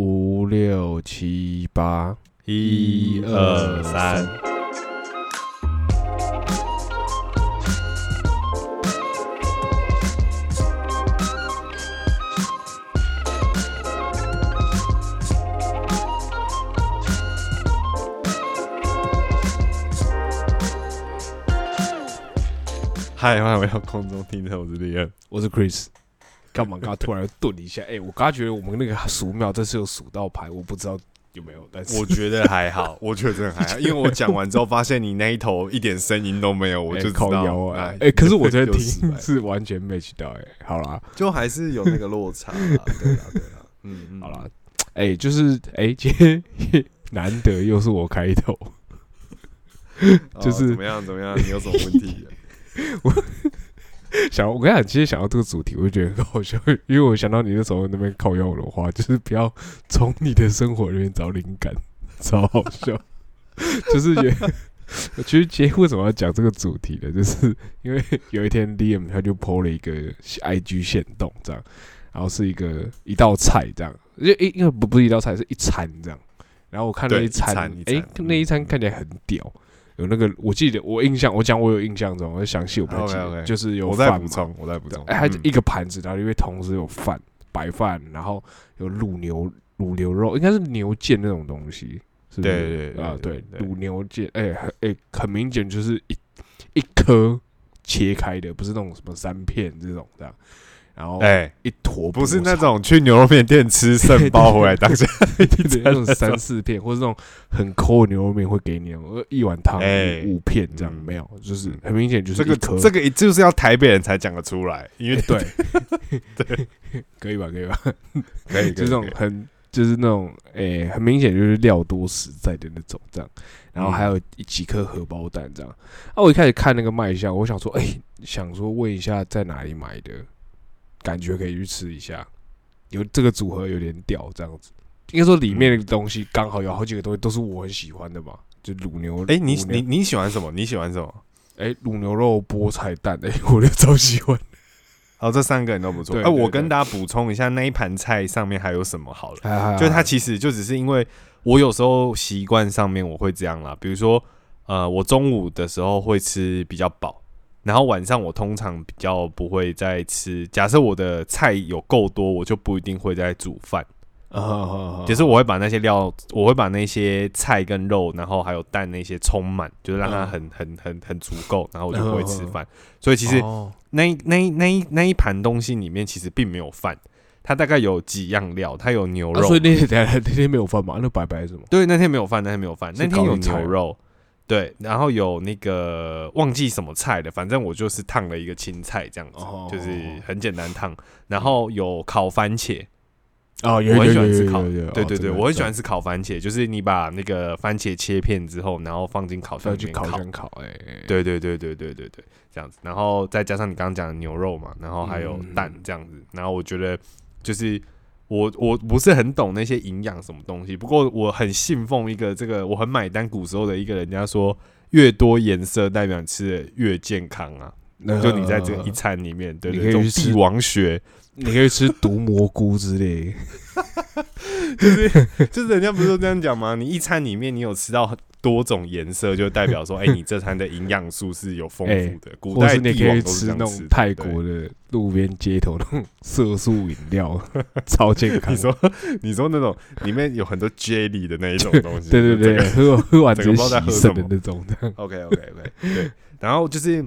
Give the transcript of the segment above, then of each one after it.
五六七八，一二三，嗨，欢迎回到空中听众，我是李恩。我是 Chris。干嘛？刚刚突然顿一下，哎、我刚刚觉得我们那个数秒这是有数到牌，我不知道有没有，但是我觉得还好，我觉得真的还好，因为我讲完之后发现你那一头一点声音都没有，我哎就知道靠腰啊，哎哎、可是我觉得听是完全 match 到、哎，好啦，就还是有那个落差啦，对啦对啦，嗯嗯，好啦，哎、就是哎、今天难得又是我开头，哦 就是怎么样怎么样，你有什么问题？想我跟你讲，其实想到这个主题，我就觉得很好笑，因为我想到你那时候那边靠腰的话，就是不要从你的生活里面找灵感，超好笑。就是也，其实今天为什么要讲这个主题呢？就是因为有一天 Liam 他就 PO 了一个 IG 线动这样，然后是一个一道菜这样，因为因为不不是一道菜，是一餐这样。然后我看了一餐哎、餐那一餐看起来很屌。有那个，我记得我印象，我讲我有印象中，我详细我不太记得就是有我再补充，我再补充，哎，一个盘子，然后因为同时有饭，白饭，然后有卤牛卤牛肉，应该是牛腱那种东西，是不是？对对对啊，对。卤牛腱，哎很哎，很明显就是一一颗切开的，不是那种什么三片这种这样，然后哎，一坨不是那种去牛肉面店吃剩包回来当下对对，那种三四片，或者那种很抠的牛肉面会给你呃一碗汤哎五五片这样，嗯没有，就是很明显就是这个这个就是要台北人才讲得出来，因为对 对，可以吧？可以吧？可以就这种很就是那种诶、很明显就是料多实在的那种这样，然后还有几颗荷包蛋这样。啊，我一开始看那个卖相，我想说，哎、想说问一下在哪里买的，感觉可以去吃一下。有这个组合有点屌，这样子。应该说里面的东西刚好有好几个东西都是我很喜欢的嘛，就卤牛。哎，你你你喜欢什么？你喜欢什么？哎卤牛肉菠菜蛋，哎、我就超喜欢。好，这三个人都不错。哎，我跟大家补充一下，那一盘菜上面还有什么好了？就就它其实就只是因为我有时候习惯上面我会这样啦，比如说呃，我中午的时候会吃比较饱，然后晚上我通常比较不会再吃。假设我的菜有够多，我就不一定会再煮饭，啊，就是我会把那些料，我会把那些菜跟肉，然后还有蛋那些充满，就是让它嗯很很很很足够，然后我就不会吃饭。所以其实哦那一那一那一那一盘东西里面其实并没有饭，它大概有几样料，它有牛肉所以那天 那天没有饭嘛？那白白是什么？对，那天没有饭，那天没有饭，那天有牛肉，对，然后有那个忘记什么菜的，反正我就是烫了一个青菜这样子，哦。就是很简单烫，然后有烤番茄，哦，我很喜欢吃烤，对对对，哦我很喜欢吃烤番茄，就是你把那个番茄切片之后，然后放进烤箱再去里面烤，烤箱烤，哎，哎，对对对对对对对，这样子，然后再加上你刚刚讲的牛肉嘛，然后还有嗯。蛋这样子，然后我觉得就是我我不是很懂那些营养什么东西，不过我很信奉一个这个我很买单古时候的一个人家说，越多颜色代表你吃的越健康啊，那就你在这个一餐里面，对你对，这种可以去吃帝王血，你可以吃毒蘑菇之类，就是就是人家不是都这样讲吗？你一餐里面你有吃到很多种颜色，就代表说，哎、你这餐的营养素是有丰富的。古代或是你可以吃那。种泰国的路边街头那种色素饮料，超健康。你说你说那种里面有很多 jelly 的那一种东西，对 对对，喝喝完直接洗肾的什么那种的。OK OK OK，对。然后就是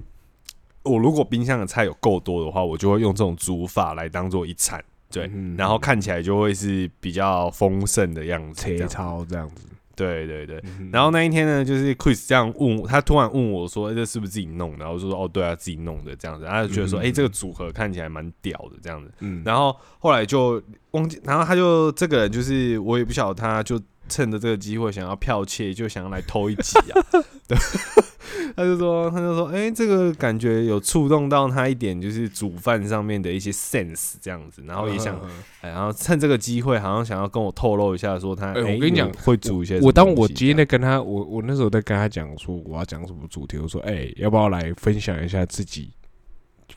我如果冰箱的菜有够多的话，我就会用这种煮法来当做一餐，对。嗯然后看起来就会是比较丰盛的样子，切样超这样子。对对对。嗯然后那一天呢，就是 Chris 这样问我，他突然问我说：“欸这是不是自己弄的？”然后说：“哦，对啊，自己弄的这样子。”他就觉得说：“嗯哎、这个组合看起来蛮屌的这样子。”嗯，然后后来就忘记，然后他就这个人就是我也不晓得，他就趁着这个机会想要剽窃，就想要来偷一集啊。对，他就说，他就说，哎、这个感觉有触动到他一点，就是煮饭上面的一些 sense 这样子，然后也想，嗯哎，然后趁这个机会，好像想要跟我透露一下，说他，我跟你讲会煮一些我当我今天在跟他，我我那时候在跟他讲说我要讲什么主题，我说哎、要不要来分享一下自己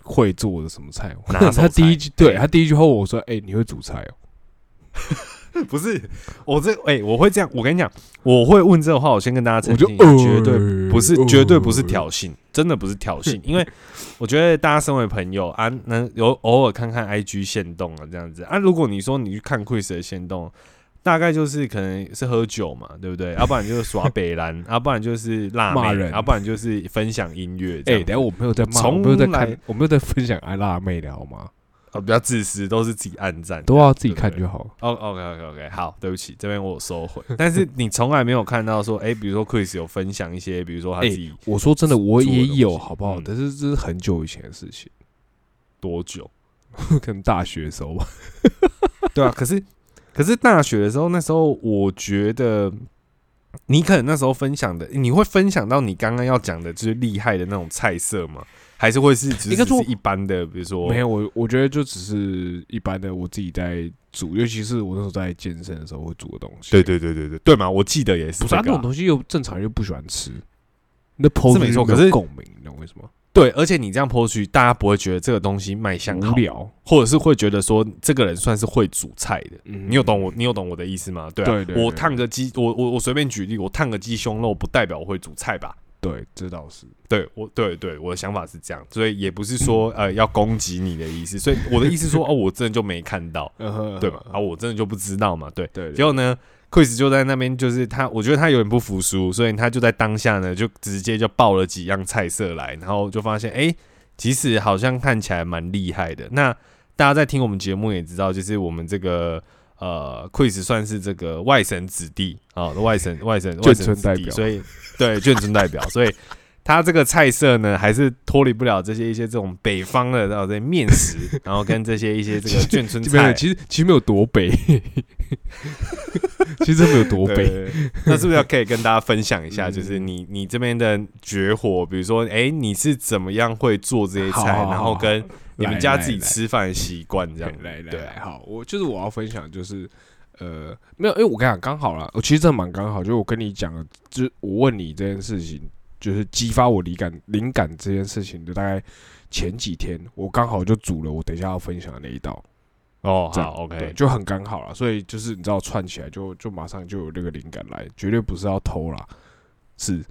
会做的什么菜？拿手 他第一句对他第一句话我说哎、你会煮菜哦、不是我这哎、我会这样，我跟你讲，我会问这个话，我先跟大家澄清绝对呃不是，呃绝对不是挑衅，真的不是挑衅，因为我觉得大家身为朋友啊，能有偶尔看看 IG 线动啊，这样子啊，如果你说你去看 Chris 的线动。大概就是可能是喝酒嘛，对不对？要不然就是耍北兰，要不然就是辣妹，要不然就是分享音乐哎、样。等下我没有在骂，从我没有在来看，我没有在分享爱辣妹的好吗？哦，比较自私，都是自己暗赞，都要自己看就好。哦，OK OK OK，好，对不起，这边我收回。但是 你从来没有看到说，哎、比如说 Chris 有分享一些，比如说他自己我说真的，我也有，好不好？嗯但是这是很久以前的事情，多久，可能大学的时候吧。对啊。可是可是大学的时候，那时候我觉得你可能那时候分享的，你会分享到你刚刚要讲的就是厉害的那种菜色吗？还是会是只是一般的，比如说没有，我我觉得就只是一般的，我自己在煮，尤其是我那时候在健身的时候会煮的东西。对对对对对对嘛，我记得也是不是啊，这个啊、那种东西又正常又不喜欢吃，那剖是没错可是共鸣，你懂为什么？对，而且你这样剖出去，大家不会觉得这个东西卖相好无，聊。或者是会觉得说这个人算是会煮菜的。嗯你有懂我？你有懂我的意思吗？对啊，我烫个鸡，我我我随便举例，我烫个鸡胸肉，不代表我会煮菜吧？对，这倒是。对我，对对，我的想法是这样，所以也不是说呃要攻击你的意思，所以我的意思说哦，我真的就没看到，对吧？啊，我真的就不知道嘛，对。对，结果呢，Chris 就在那边，就是他，我觉得他有点不服输，所以他就在当下呢，就直接就报了几样菜色来，然后就发现，哎、其实好像看起来蛮厉害的。那大家在听我们节目也知道，就是我们这个呃，Chris 算是这个外省子弟啊，外省 外省外省子弟，村代表所以对 眷村代表，所以。他这个菜色呢，还是脱离不了这些一些这种北方的然后这些面食，然后跟这些一些这个 眷村菜，其实其实没有多北，其实真没有多北。对，那是不是要可以跟大家分享一下？嗯就是你你这边的绝活，比如说，哎、你是怎么样会做这些菜，好好好然后跟你们家自己吃饭的习惯这样。来来对来，好，我就是我要分享，就是呃，没有，因为我跟你讲，刚好啦，我其实真的蛮刚好，就是我跟你讲的，就是我问你这件事情，就是激发我灵感灵感这件事情，就大概前几天，我刚好就煮了我等一下要分享的那一道，哦，好，，OK，就很刚好了，所以就是你知道串起来就就马上就有那个灵感来，绝对不是要偷啦，是，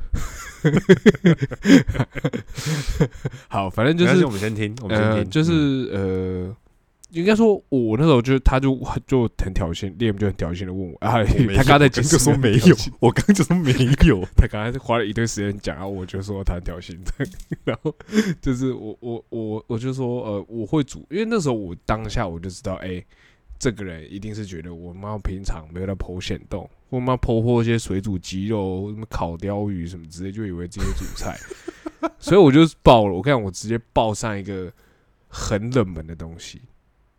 好，反正就是我们先听，我们先呃，听，就是嗯。呃，应该说，我那时候就他就就很挑衅，Liam 就很挑衅的问我啊，他刚才在解释我刚就说没有，我刚刚就说没有，他刚才花了一堆时间讲，然后我就说他很挑衅，然后就是我我我我就说呃，我会煮，因为那时候我当下我就知道，哎、这个人一定是觉得我妈平常没有在剖显动，或妈剖破一些水煮鸡肉、什么烤鲷鱼什么之类，就以为自己会煮菜，所以我就爆了。我跟你讲，我直接爆上一个很冷门的东西。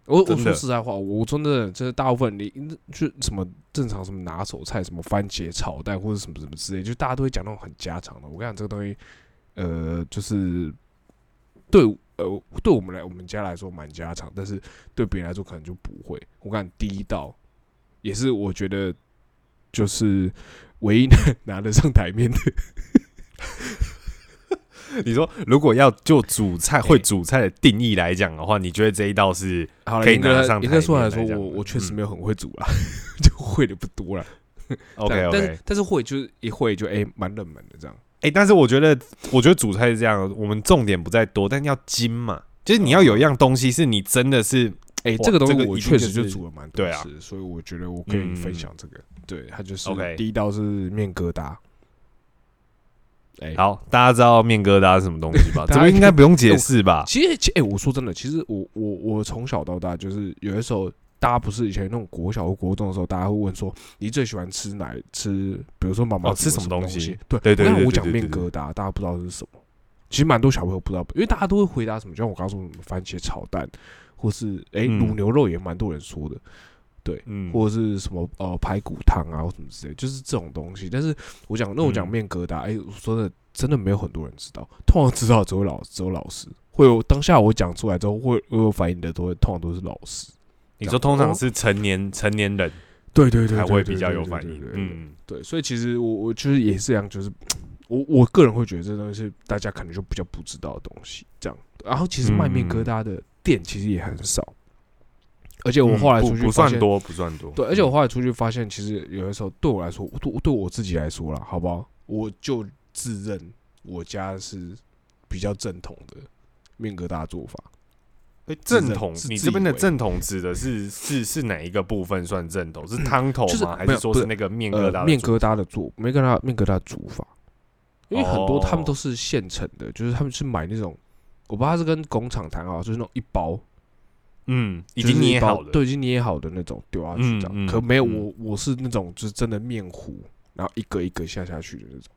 我我说实在话，我真的就是大部分你就什么正常什么拿手菜，什么番茄炒蛋或者什么什么之类，就大家都会讲那种很家常的。我跟你讲，这个东西，呃，就是对呃对我们来我们家来说蛮家常，但是对别人来说可能就不会。我看第一道也是我觉得就是唯一 拿得上台面的，你说如果要就煮菜 会煮菜的定义来讲的话，你觉得这一道是可以拿上台应该说来说，我我确实嗯没有很会煮啦，就会的不多啦。OK 但是会就是一会就哎蛮、冷门的这样。哎、但是我觉得，我觉得煮菜是这样，我们重点不在多，但要精嘛，就是你要有一样东西是你真的是，哎、哇这个东西我确实就煮了蛮多对啊次，所以我觉得我可以嗯分享这个。对，它就是 OK 第一道是面疙瘩。哎、好，大家知道面疙瘩是什么东西吧？这个应该不用解释吧？其实，其哎、我说真的，其实我我我从小到大，就是有的时候，大家不是以前那种国小或国中的时候，大家会问说，你最喜欢吃哪吃？比如说妈妈哦吃什么东西？对对对对那我讲对对对面疙瘩，大家不知道是什么。其实蛮多小朋友不知道，因为大家都会回答什么，就像我刚刚说什么番茄炒蛋，或是哎嗯卤牛肉也蛮多人说的。嗯，或者是什么呃排骨汤啊或什么之类，就是这种东西。但是我讲，那我讲嗯面疙瘩，哎、我说的真的没有很多人知道，通常知道只有老只有老师会有。当下我讲出来之后，会会有反应的都会通常都是老师。你说通常是成年成年人对对对，才会比较有反应嗯，对，所以其实我我就是也是这样，就是我我个人会觉得这东西是大家可能就比较不知道的东西，这样。然后其实卖面疙瘩的店其实也很少。而且我后来出去不算多，不算多。对，而且我嗯后来出去发现，其实有的时候对我来说，对对我自己来说啦，好不好？我就自认我家是比较正统的面疙瘩做法。诶正统，你这边的正统指的是是是哪一个部分算正统？是汤头就是吗？还是说是那个面疙瘩呃，面疙瘩的做面疙瘩面疙瘩煮法，因为很多他们哦都是现成的，就是他们是买那种，我不知道他是跟工厂谈好，就是那种一包嗯，已经捏好了。对，已经捏好的那种丢下去这样。嗯嗯可没有嗯我我是那种就是真的面糊，然后一个一个下下去的那种。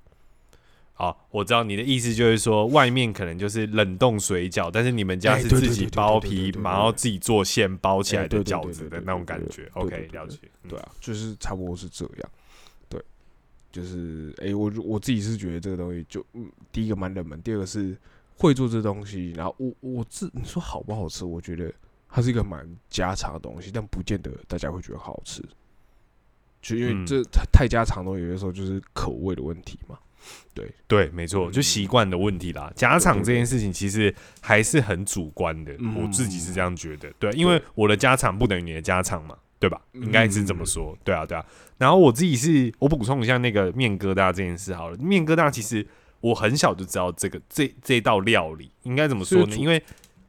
好，我知道你的意思就是说，外面可能就是冷冻水饺，但是你们家哎是自己包皮然后自己做馅包起来的饺子的那种感觉。OK，了解。嗯对啊，就是差不多是这样。对，就是哎、我我自己是觉得这个东西就嗯，第一个蛮冷门，第二个是会做这东西，然后我我自你说好不好吃，我觉得它是一个蛮家常的东西，但不见得大家会觉得好吃。就因为嗯这太太家常的东西，有的时候就是口味的问题嘛。对对，没错，就习惯的问题啦。家常这件事情其实还是很主观的，嗯我自己是这样觉得。对，因为我的家常不等于你的家常嘛，对吧？应该是这么说。对啊，对啊。然后我自己是，我补充一下那个面疙瘩这件事好了。面疙瘩其实我很小就知道这个这这道料理应该怎么说呢？因为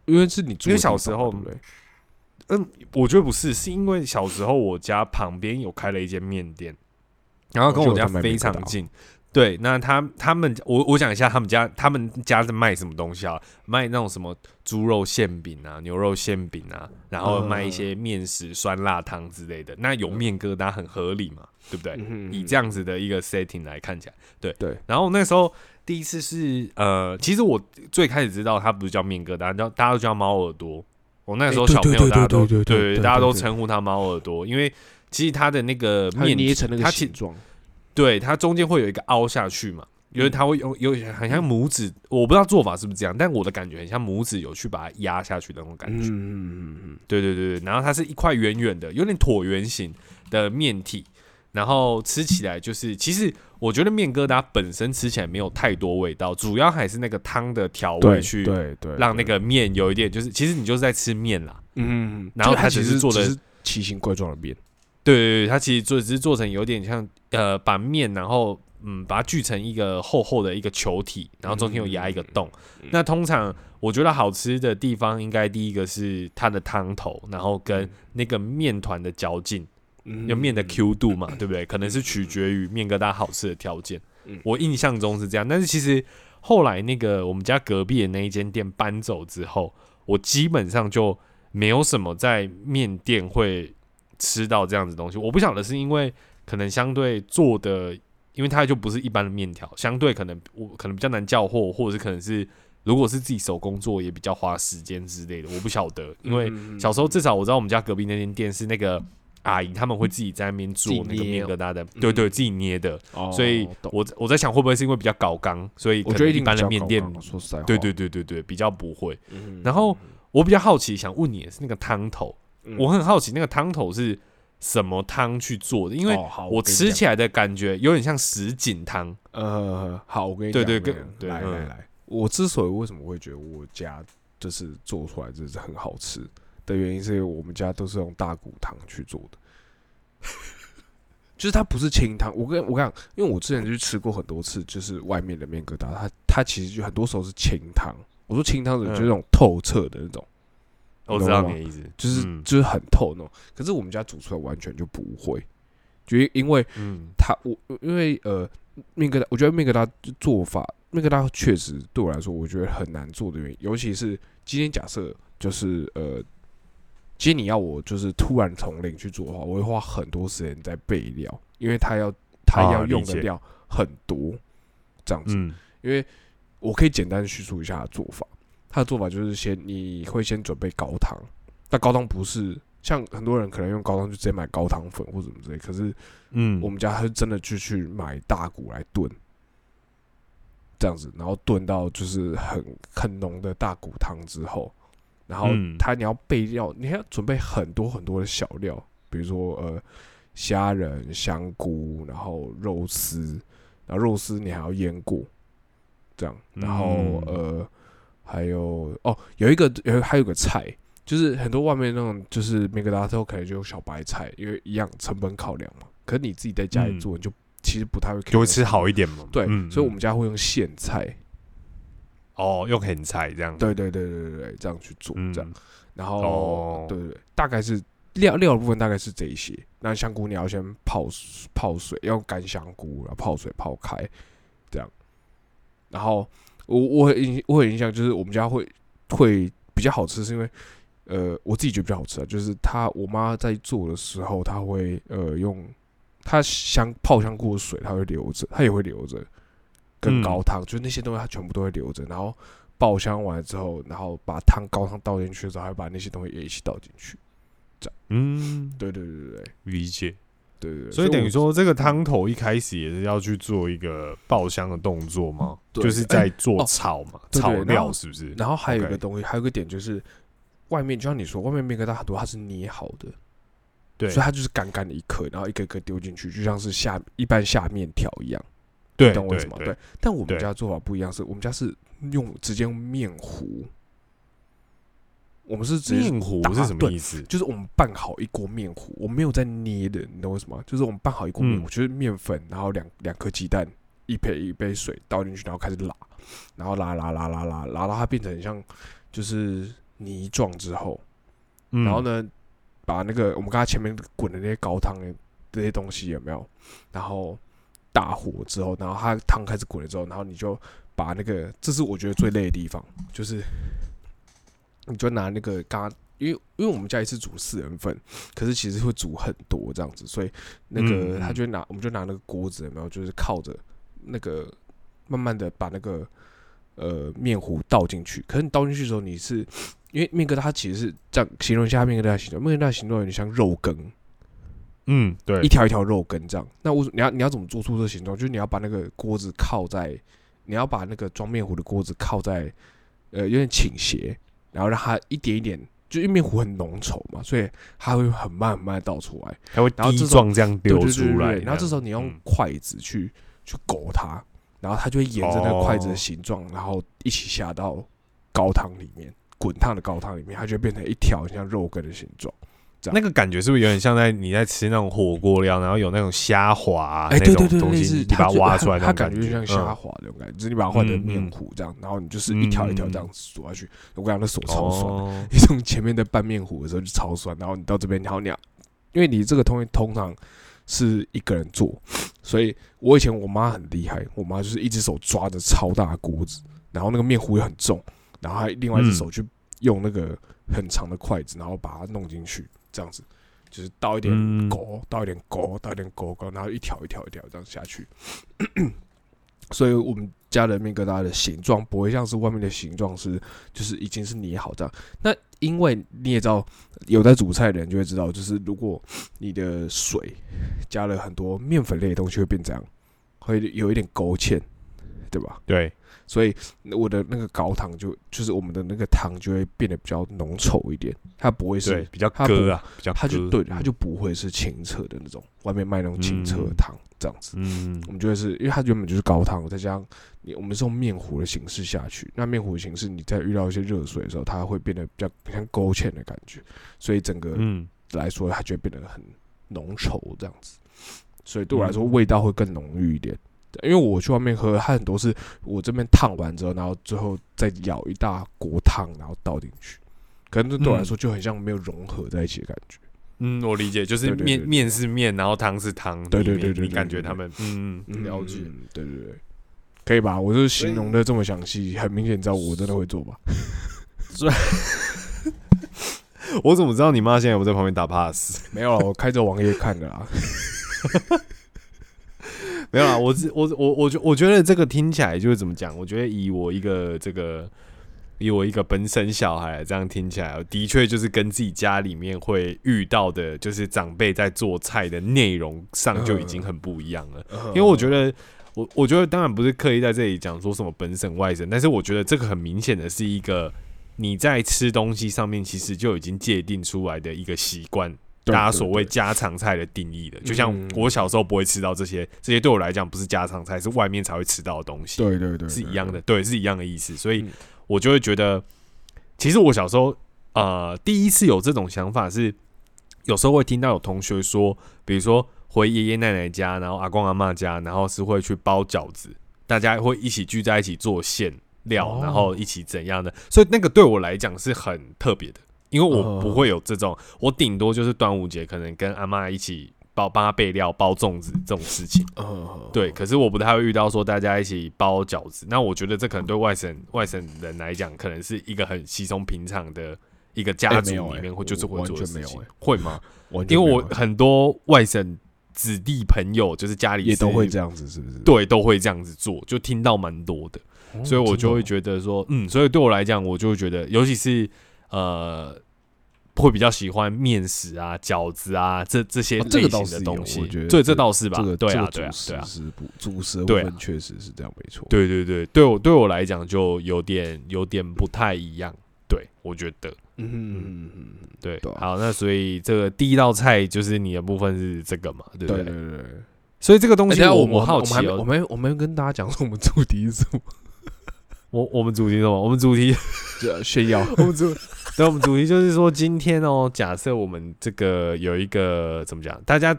因为是你住因为小时候？嗯，我觉得不是，是因为小时候我家旁边有开了一间面店，然后跟我家非常近。对，那他他们我我讲一下他们家他们家在卖什么东西啊？卖那种什么猪肉馅饼啊、牛肉馅饼啊，然后卖一些面食、酸辣汤之类的。那有面疙瘩很合理嘛，对不对？嗯以这样子的一个 setting 来看起来，对对。然后那时候第一次是呃，其实我最开始知道它不是叫面疙瘩，叫大家都叫猫耳朵。我那时候小朋友大家都对对大家都对称呼它猫耳朵，因为其实它的那个它面捏成那个它形状，对它中间会有一个凹下去嘛，因为它会有有很像拇指，我不知道做法是不是这样，但我的感觉很像拇指有去把它压下去的那种感觉。嗯嗯嗯嗯对对对对，然后它是一块圆圆的，有点椭圆形的面体，然后吃起来就是，其实我觉得面疙瘩本身吃起来没有太多味道，主要还是那个汤的调味去对对，让那个面有一点，就是其实你就是在吃面啦。嗯，嗯然后它它其实只是做的只是奇形怪状的面，对对对，它其实做只是做成有点像呃，把面然后嗯把它锯成一个厚厚的一个球体，然后中间有压一个洞。嗯那通常我觉得好吃的地方，应该第一个是它的汤头，然后跟那个面团的嚼劲。嗯有面的 Q 度嘛，对不对？可能是取决于面疙瘩好吃的条件嗯。我印象中是这样，但是其实后来那个我们家隔壁的那一间店搬走之后，我基本上就没有什么在面店会吃到这样子东西。我不晓得是因为可能相对做的，因为它就不是一般的面条，相对可能我可能比较难叫货，或者是可能是如果是自己手工做也比较花时间之类的，我不晓得，因为。嗯小时候至少我知道我们家隔壁那间店是那个阿姨他们会自己在那边做那个面疙瘩的，对对，自己捏的。哦所以我我在想会不会是因为比较搞刚，所以我觉得一般的面店对对对对对，比较不会。嗯，然后我比较好奇，想问你的是那个汤头，嗯我很好奇那个汤头是什么汤去做的，因为我吃起来的感觉有点像什锦汤。呃，好，我跟你对对讲我跟来来来，我之所以为什么会觉得我家就是做出来就是很好吃的原因，是因为我们家都是用大骨汤去做的。就是它不是清汤，我跟我跟你讲，因为我之前去吃过很多次，就是外面的面疙瘩，它它其实就很多时候是清汤。我说清汤就是那种透彻的那种，我知道你的意思，就是、嗯就是很透那种。可是我们家煮出来完全就不会，就因因为嗯它我因为呃面疙瘩，我觉得面疙瘩做法，面疙瘩确实对我来说，我觉得很难做的原因，尤其是今天假设就是呃，今天你要我就是突然从零去做的话，我会花很多时间在备料，因为他要它啊要用的料很多，这样子。嗯因为我可以简单叙述一下做法。它的做法就是先你会先准备高汤，但高汤不是像很多人可能用高汤就直接买高汤粉或者什么之类，可是嗯，我们家是真的就去买大骨来炖，这样子，然后炖到就是很很浓的大骨汤之后，然后他你要备料，你还要准备很多很多的小料，比如说呃虾仁、香菇，然后肉丝，然后肉丝你还要腌过，这样，然后嗯。呃还有哦有一个有还有个菜就是很多外面那种就是面疙瘩都可能就用小白菜，因为一样成本考量嘛。可是你自己在家里嗯做，你就其实不太会，就会吃。好一点嘛。对，嗯所以我们家会用苋菜，哦用很菜这样。对对对对对对，这样去做，嗯，这样，然后、哦对对对，大概是料料的部分大概是这一些。那香菇你要先泡泡水，要用干香菇，然后泡水泡开，这样。然后我我很印我很印象，就是我们家会会比较好吃，是因为呃我自己觉得比较好吃啊，就是他我妈在做的时候，她会呃用她香泡香菇的水，她会留着，她也会留着，跟嗯高汤，就是那些东西她全部都会留着，然后爆香完之后，然后把汤高汤倒进去的时候，还会把那些东西也一起倒进去。这样嗯，对对对对对理解。对所以等于我说，这个汤头一开始也是要去做一个爆香的动作吗？就是在做哦炒嘛，炒料是不是？然后还有一个东西，还有一个点就是，外面就像你说，外面面疙瘩很多它是捏好的，对。所以它就是干干的一颗，然后一个一个丢进去，就像是下一般下面条一样，对你懂我意思吗？对对，但我们家做法不一样，是我们家是用直接用面糊，我们是面糊打是什么意思？就是我们拌好一锅面糊，我没有在捏的，你懂我意思吗？就是我们拌好一锅面糊，嗯就是面粉，然后两两颗鸡蛋，一杯一杯水倒进去，然后开始拉，然后拉拉拉拉拉拉到它变成很像就是泥状之后，嗯然后？呢，把那个我们刚才前面滚的那些高汤的这些东西有没有？然后大火之后，然后它汤开始滚了之后，然后你就把那个，这是我觉得最累的地方，就是你就拿那个刚刚，因为因为我们家一次煮四人份，可是其实会煮很多这样子，所以那嗯个嗯他就会拿，我们就拿那个锅子有没有？就是靠着那个慢慢的把那个呃面糊倒进去，可是你倒进去的时候，你是因为面疙瘩它其实是这样形容一下面疙瘩的形状，面疙瘩的形状有点像肉羹，嗯，对一，条一条肉羹这样。那我你要你要怎么做出这个形状？就是你要把那个锅子靠在，你要把那个装面糊的锅子靠在，呃，有点倾斜，然后让它一点一点，就因为面糊很浓稠嘛，所以它会很慢很慢的倒出来，它会滴状这样对丢出来。然后这时候你用嗯筷子去、去勾它，然后它就会沿着那个筷子的哦形状，然后一起下到高汤里面，滚烫的高汤里面，它就会变成一条像肉羹的形状。那个感觉是不是有点像在你在吃那种火锅料，然后有那种虾滑啊哎，那对对对，种东西，你把它挖出来那它种感觉就像虾嗯。滑那种感觉，就是你把它换成嗯面嗯糊这样，然后你就是一条一条这样子煮下去。我跟你讲，那手超酸，哦。你从前面在拌面糊的时候就超酸，然后你到这边，然后你要，因为你这个东西通常是一个人做，所以我以前我妈很厉害，我妈就是一只手抓着超大的锅子，然后那个面糊也很重，然后还另外一只嗯。手去用那个很长的筷子，然后把它弄进去，这样子就是倒一点嗯勾，倒一点勾，倒一点勾勾，然后一条一条一条这样下去。所以我们家的面疙瘩的形状不会像是外面的形状是，就是已经是捏好这样。那因为你也知道，有在煮菜的人就会知道，就是如果你的水加了很多面粉类的东西，会变这样，会有一点勾芡，对吧？对，所以我的那个高汤就就是我们的那个汤就会变得比较浓稠一点，它不会，是，比较割啊，比较它就对，它就不会是清澈的那种，外面卖那种清澈的嗯汤这样子。嗯。我们就会是因为它原本就是高汤，再加上你我们是用面糊的形式下去，那面糊的形式你在遇到一些热水的时候，它会变得比较像勾芡的感觉，所以整个嗯。来说它就会变得很浓稠这样子，所以对我来说味道会更浓郁一点。因为我去外面喝，它很多是我这边烫完之后，然后最后再舀一大锅汤，然后倒进去，可能这对我来说就很像没有融合在一起的感觉。嗯，我理解，就是面面是面，然后汤是汤，对对你你对对对对对感觉他们嗯嗯了解，嗯对对对，可以吧？我就是形容的这么详细，很明显知道我真的会做吧？我怎么知道你妈现在有在旁边打 pass？没有了，我开着网页看的啦。没有啦，我只我我我觉我觉得这个听起来就是怎么讲？我觉得以我一个这个以我一个本省小孩这样听起来，的确就是跟自己家里面会遇到的，就是长辈在做菜的内容上就已经很不一样了。因为我觉得，我我觉得当然不是刻意在这里讲说什么本省外省，但是我觉得这个很明显的是一个你在吃东西上面其实就已经界定出来的一个习惯。对大家所谓家常菜的定义的，就像嗯。我小时候不会吃到这些，这些对我来讲不是家常菜，是外面才会吃到的东西，对对对是一样的，对，是一样的意思。所以嗯。我就会觉得，其实我小时候呃，第一次有这种想法是，有时候会听到有同学说，比如说回爷爷奶奶家，然后阿公阿妈家，然后是会去包饺子，大家会一起聚在一起做馅料，哦。然后一起怎样的，所以那个对我来讲是很特别的，因为我哦不会有这种，我顶多就是端午节可能跟阿妈一起包帮她备料包粽子这种事情。嗯，对，可是我不太会遇到说大家一起包饺子。那我觉得这可能对外省外省人来讲，可能是一个很稀松平常的一个家族里面会就是会做的事情完全没有哎，会吗？因为我很多外省子弟朋友，就是家里是也都会这样子，是不是？对，都会这样子做，就听到蛮多的，哦，所以我就会觉得说，嗯，所以对我来讲，我就会觉得，尤其是呃。会比较喜欢面食啊、饺子啊，这这些类型的东西，我觉得对，这这倒是吧哦这个，对啊，这个对啊主，食对啊，主食的部分确实是这样，没错。对对对，对我对我来讲就有点有点不太一样。对，我觉得嗯嗯嗯嗯对。好，那所以这个第一道菜就是你的部分是这个嘛，对不对对？对对对。所以这个东西我我好奇们我们我哦，们我们跟大家讲说我们主题是什么？我我们主题是什么？我们主题 就炫耀。我们主对，我们主题就是说今天哦，假设我们这个有一个怎么讲，大家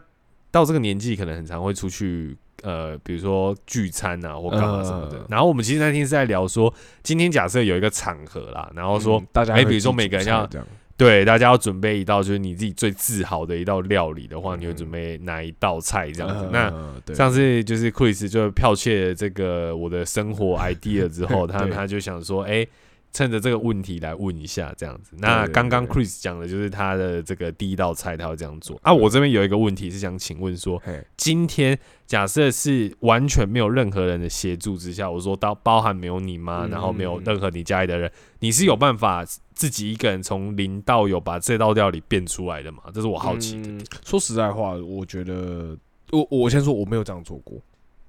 到这个年纪可能很常会出去。呃，比如说聚餐啊，或干嘛什么的。呃然后我们其实那天是在聊说，今天假设有一个场合啦，然后说嗯大家哎比如说每个人要菜这样，对，大家要准备一道就是你自己最自豪的一道料理的话，你会嗯准备哪一道菜这样子？呃那对。上次就是 Chris 就剽窃这个我的生活 idea 之后，他他就想说，哎、趁着这个问题来问一下这样子。那刚刚 Chris 讲的就是他的这个第一道菜，他要这样做啊。我这边有一个问题是想请问说，嘿今天假设是完全没有任何人的协助之下，我说到包含没有你妈，嗯然后没有任何你家里的人，你是有办法自己一个人从零到有把这道料理变出来的吗？这是我好奇的。嗯说实在话，我觉得我我先说我没有这样做过，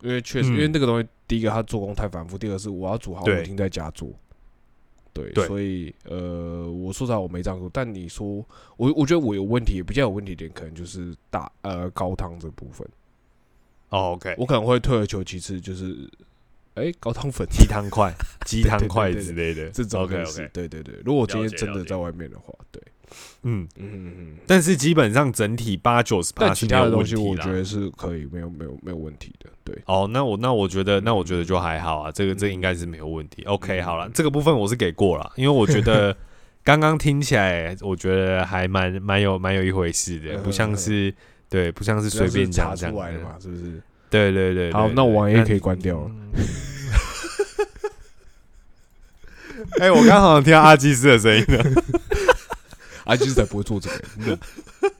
因为确实，嗯因为那个东西，第一个它做工太繁复，第二个是我要煮好，对我一定在家做。对，对。所以呃，我说实话我没这样做，但你说我我觉得我有问题，比较有问题点可能就是大呃高汤这部分，哦，OK，我可能会退而求其次，就是哎、高汤粉鸡汤块、鸡汤块之类的，这种 OK 类似 OK，对对对。如果我今天真的在外面的话，对，嗯，嗯嗯嗯。但是基本上整体八九十八其他的东西，我觉得是可以，没有没有没有问题的。对，哦，那我那我觉得那我觉得就还好啊，这个这个应该是没有问题。OK，嗯好了，这个部分我是给过了，因为我觉得 刚刚听起来，我觉得还蛮蛮有蛮有一回事的，不像是对，不像是随便讲出来的。嘛，是不是？对对对，好，那我网页可以。关掉了。嗯 哎，我刚好像听到阿基斯的声音了，啊，就是才不会做这个。嗯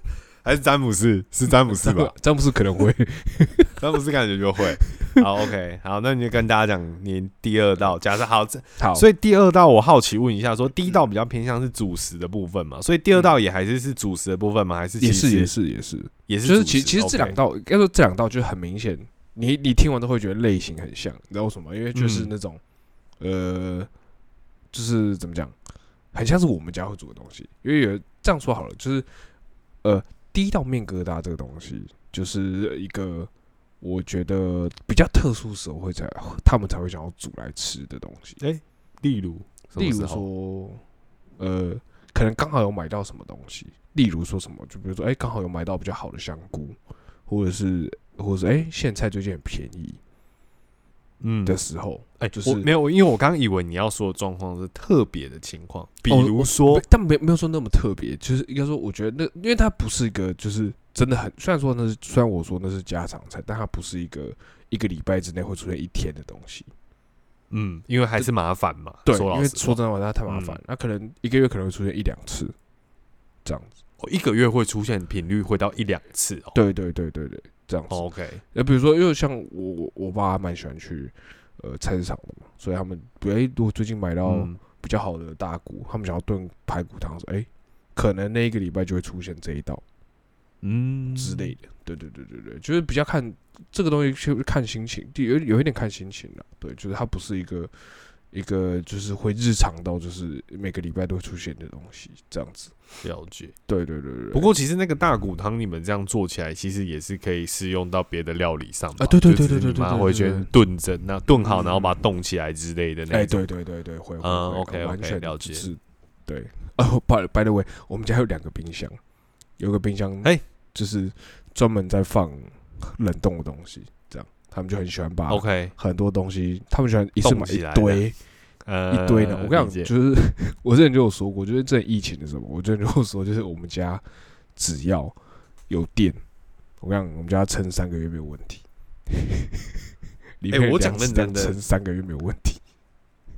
还是詹姆斯？是詹姆斯吧？？詹姆斯可能会。詹姆斯感觉就会。好，OK，好，那你就跟大家讲你第二道。假设好，这好，所以第二道我好奇问一下，说第一道比较偏向是主食的部分嘛，所以第二道也还是是主食的部分吗？还是也是也是也是，也是就是其其实这两道，应该说这两道就很明显，你你听完都会觉得类型很像，你知道为什么？因为就是嗯那种，呃，就是怎么讲，很像是我们家会煮的东西。因为有这样说好了，就是呃，第一道面疙瘩这个东西，就是一个我觉得比较特殊时候会才他们才会想要煮来吃的东西。哎例如，例如说，呃，可能刚好有买到什么东西，例如说什么，就比如说，哎、刚好有买到比较好的香菇，或者是，或者是，哎、苋菜最近很便宜嗯的时候，哎，就是我没有，因为我刚以为你要说的状况是特别的情况，比如说没，但没没有说那么特别，就是应该说，我觉得那，因为它不是一个，就是真的很，虽然说那是，虽然我说那是家常菜，但它不是一个一个礼拜之内会出现一天的东西。嗯，因为还是麻烦嘛，对，因为说真的话，它太麻烦嗯，那可能一个月可能会出现一两次，这样子。我一个月会出现频率会到一两次哦。对对对对对，这样子。哦 OK，呃，比如说，因为像我我我爸蛮喜欢去呃菜市场的嘛，所以他们哎、如果最近买到嗯比较好的大骨，他们想要炖排骨汤，说哎、可能那一个礼拜就会出现这一道嗯之类的。对对对对对，就是比较看这个东西，就是看心情，有有一点看心情了。对，就是它不是一个一个就是会日常到就是每个礼拜都会出现的东西，这样子。了解。对对对对。不过其实那个大骨汤你们这样做起来，其实也是可以适用到别的料理上吧啊对对对对对对你妈会先对对对炖蒸，那炖好嗯然后把它冻起来之类的那哎，种。对对对对，会会嗯 OK，OK，完全了解是对哦，by by the way，我们家有两个冰箱，有个冰箱，哎就是专门在放冷冻的东西，他们就很喜欢把 OK，很多东西，他们喜欢一次买一堆呃，一堆的。我跟你讲，就是我之前就有说过，就是这疫情的时候，我之前就有说，就是我们家只要有电，我跟你讲，我们家撑三个月没有问题。哎我讲认真的撑三个月没有问题，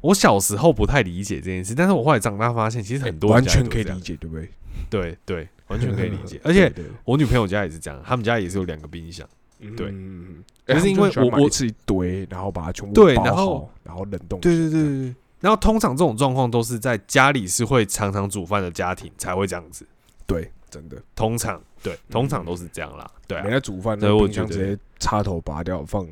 我小时候不太理解这件事，但是我后来长大发现，其实很多完全可以理，解，对不对？对对，完全可以理解。而且我女朋友家也是这样，他们家也是有两个冰箱，对嗯，可是因为我我吃一堆，然后把它全部包对然后好然后冷冻。对对对对对。然后通常这种状况都是在家里是会常常煮饭的家庭才会这样子，对，真的，通常对，通常都是这样啦。对啊没，在煮饭，所以我觉得冰箱直接插头拔掉放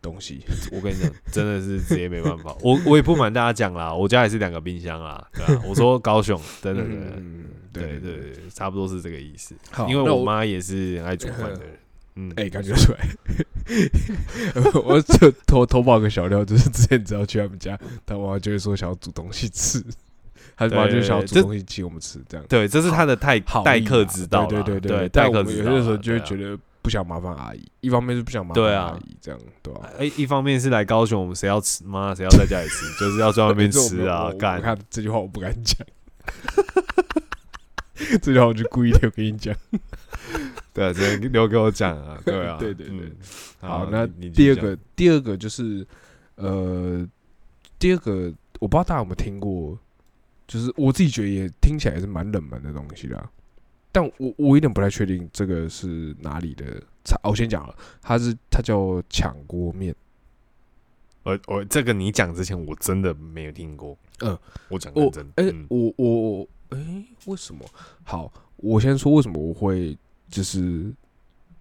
东西。我跟你讲，真的是直接没办法。我我也不瞒大家讲啦，我家也是两个冰箱啦，对啊。我说高雄，真的对对对，差不多是这个意思。因为我妈也是很爱煮饭的人，嗯，哎、感觉出来。我就偷偷爆个小料，就是之前只要去他们家，他妈妈就会说想要煮东西吃，他妈就想要煮东西请我们吃，这样对，这是他的待好待客之道啦，对对对，待客之道有些时候就会觉得不想麻烦阿姨，一方面是不想麻烦阿姨，这样对吧、哎，一方面是来高雄，我们谁要吃妈，谁要在家里吃，就是要在外面 吃啊，干。看这句话我不敢讲，这句话我就故意的我跟你讲。对留给我讲啊，对啊，对对对嗯好，那第二个，第二个就是，呃，第二个我不知道大家有没有听过，就是我自己觉得也听起来也是蛮冷门的东西啦，但我我有点不太确定这个是哪里的菜。哦我先讲了，它是它叫抢锅面，讲我我这个你讲之前，我真的没有听过。嗯，我讲我认真，哎、嗯我我哎、为什么？好，我先说为什么我会就是